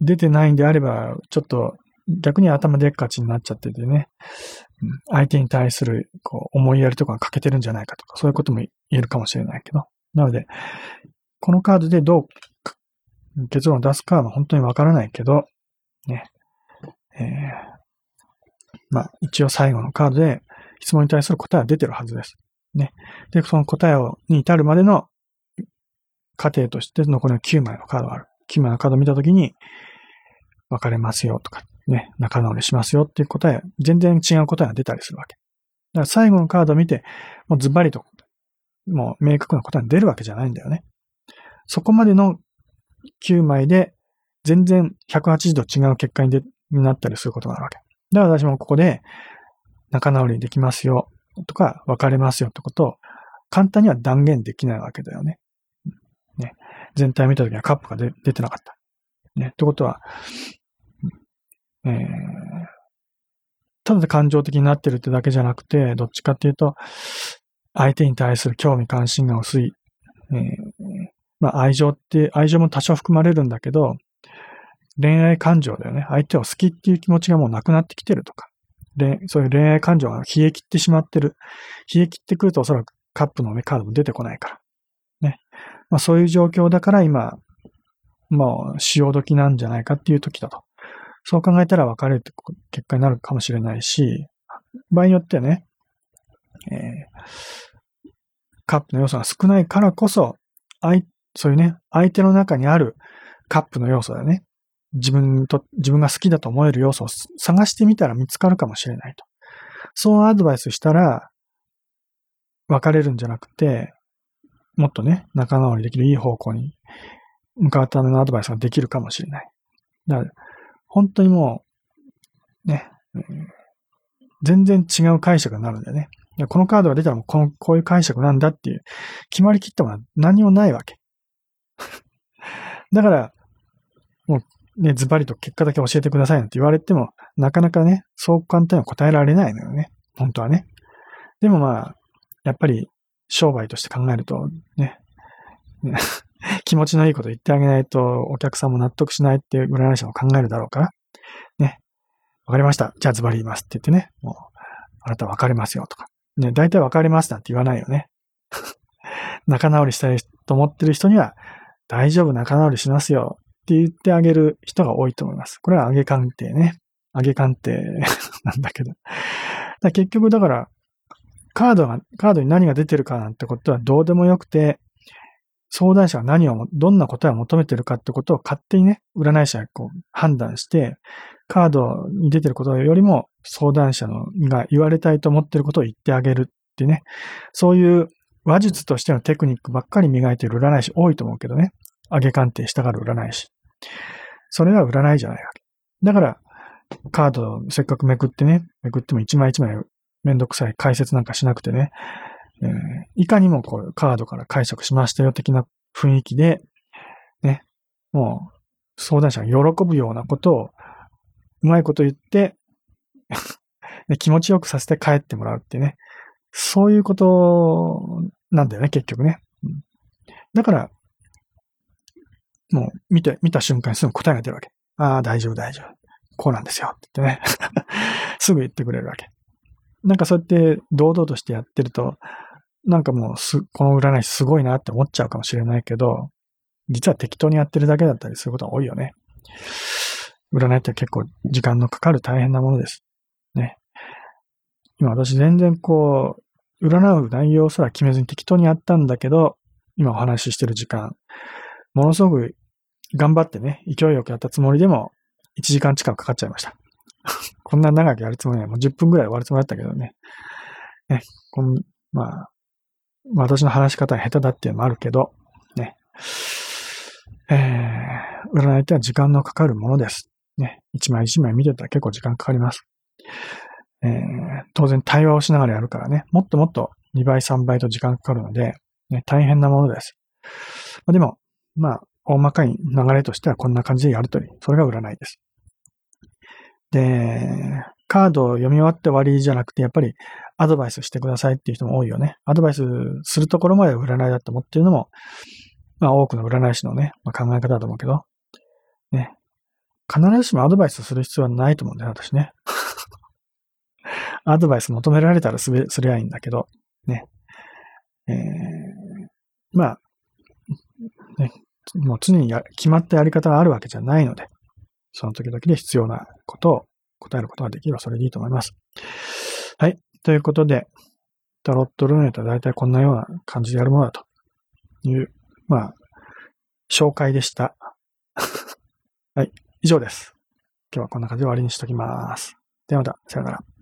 出てないんであれば、ちょっと逆に頭でっかちになっちゃっててね、相手に対するこう思いやりとかが欠けてるんじゃないかとか、そういうことも言えるかもしれないけど。なので、このカードでどう結論を出すかは本当にわからないけど、ね。えー、まあ、一応最後のカードで質問に対する答えは出てるはずです。ね。で、その答えをに至るまでの過程として残りの9枚のカードがある。9枚のカードを見たときに、別れますよとか、ね、仲直りしますよっていう答え、全然違う答えが出たりするわけ。だから最後のカードを見て、もうズバリと、もう明確な答えが出るわけじゃないんだよね。そこまでの9枚で全然180度違う結果にでになったりすることがあるわけ。だから私もここで仲直りできますよとか別れますよってことを簡単には断言できないわけだよね。ね全体を見たときはカップが出てなかった。ね。ってことは、えー、ただ感情的になってるってだけじゃなくて、どっちかっていうと、相手に対する興味関心が薄い、えー、まあ愛情って、愛情も多少含まれるんだけど、恋愛感情だよね。相手を好きっていう気持ちがもうなくなってきてるとか。そういう恋愛感情が冷え切ってしまってる。冷え切ってくるとおそらくカップのね、カードも出てこないから。ね。まあそういう状況だから今、もう潮時なんじゃないかっていう時だと。そう考えたら別れる結果になるかもしれないし、場合によってはね、えー、カップの要素が少ないからこそ、相そういうね、相手の中にあるカップの要素だね。自分と、自分が好きだと思える要素を探してみたら見つかるかもしれないと。そうアドバイスしたら、別れるんじゃなくて、もっとね、仲直りできるいい方向に向かうためのアドバイスができるかもしれない。だから、本当にもう、ね、全然違う解釈になるんだよね。このカードが出たらもうこの、こういう解釈なんだっていう、決まりきったものは何もないわけ。だから、もうね、ズバリと結果だけ教えてくださいなんて言われても、なかなかね、そう簡単には答えられないのよね。本当はね。でもまあ、やっぱり商売として考えるとね、ね 気持ちのいいこと言ってあげないとお客さんも納得しないっていう占い師も考えるだろうから、ね、わかりました。じゃあズバリ言いますって言ってね、もう、あなた別れますよとか。ね、大体別れますなんて言わないよね。仲直りしたいと思ってる人には、大丈夫仲直りしますよって言ってあげる人が多いと思います。これは上げ鑑定ね。上げ鑑定 なんだけど。結局だから、カードが、カードに何が出てるかなんてことはどうでもよくて、相談者が何を、どんな答えを求めてるかってことを勝手にね、占い師がこう判断して、カードに出てることよりも相談者のが言われたいと思ってることを言ってあげるってね、そういう話術としてのテクニックばっかり磨いてる占い師多いと思うけどね。上げ鑑定したがる占い師。それは占いじゃないわけ。だから、カードをせっかくめくってね、めくっても一枚一枚めんどくさい解説なんかしなくてね、えー、いかにもこうカードから解釈しましたよ的な雰囲気で、ね、もう相談者が喜ぶようなことをうまいこと言って 気持ちよくさせて帰ってもらうってね、そういうことなんだよね、結局ね。だから、もう見て、見た瞬間にすぐ答えが出るわけ。ああ、大丈夫、大丈夫。こうなんですよ。って言ってね。すぐ言ってくれるわけ。なんかそうやって堂々としてやってると、なんかもうす、この占いすごいなって思っちゃうかもしれないけど、実は適当にやってるだけだったりすることが多いよね。占いって結構時間のかかる大変なものです。ね。今私全然こう、占う内容すら決めずに適当にやったんだけど、今お話ししてる時間、ものすごく頑張ってね、勢いよくやったつもりでも、1時間近くかかっちゃいました。こんな長くやるつもりはもう10分ぐらい終わるつもりだったけどね。ね、こんまあ、私の話し方は下手だっていうのもあるけど、ね。えー、占いっては時間のかかるものです。ね。一枚一枚見てたら結構時間かかります。えー、当然対話をしながらやるからね、もっともっと2倍3倍と時間かかるので、ね、大変なものです。までも、まあ、大まかい流れとしてはこんな感じでやるという、それが占いです。で、カードを読み終わって終わりじゃなくて、やっぱりアドバイスしてくださいっていう人も多いよね。アドバイスするところまで占いだと思ってるのも、まあ多くの占い師のね、まあ、考え方だと思うけど、ね。必ずしもアドバイスする必要はないと思うんだよ、私ね。アドバイス求められたらすべ、すりゃいいんだけど、ね。えー、まあ、ね、もう常にや決まったやり方があるわけじゃないので、その時々で必要なことを答えることができればそれでいいと思います。はい。ということで、タロットルーネットは大体こんなような感じでやるものだという、まあ、紹介でした。はい。以上です。今日はこんな感じで終わりにしときます。ではまた、さよなら。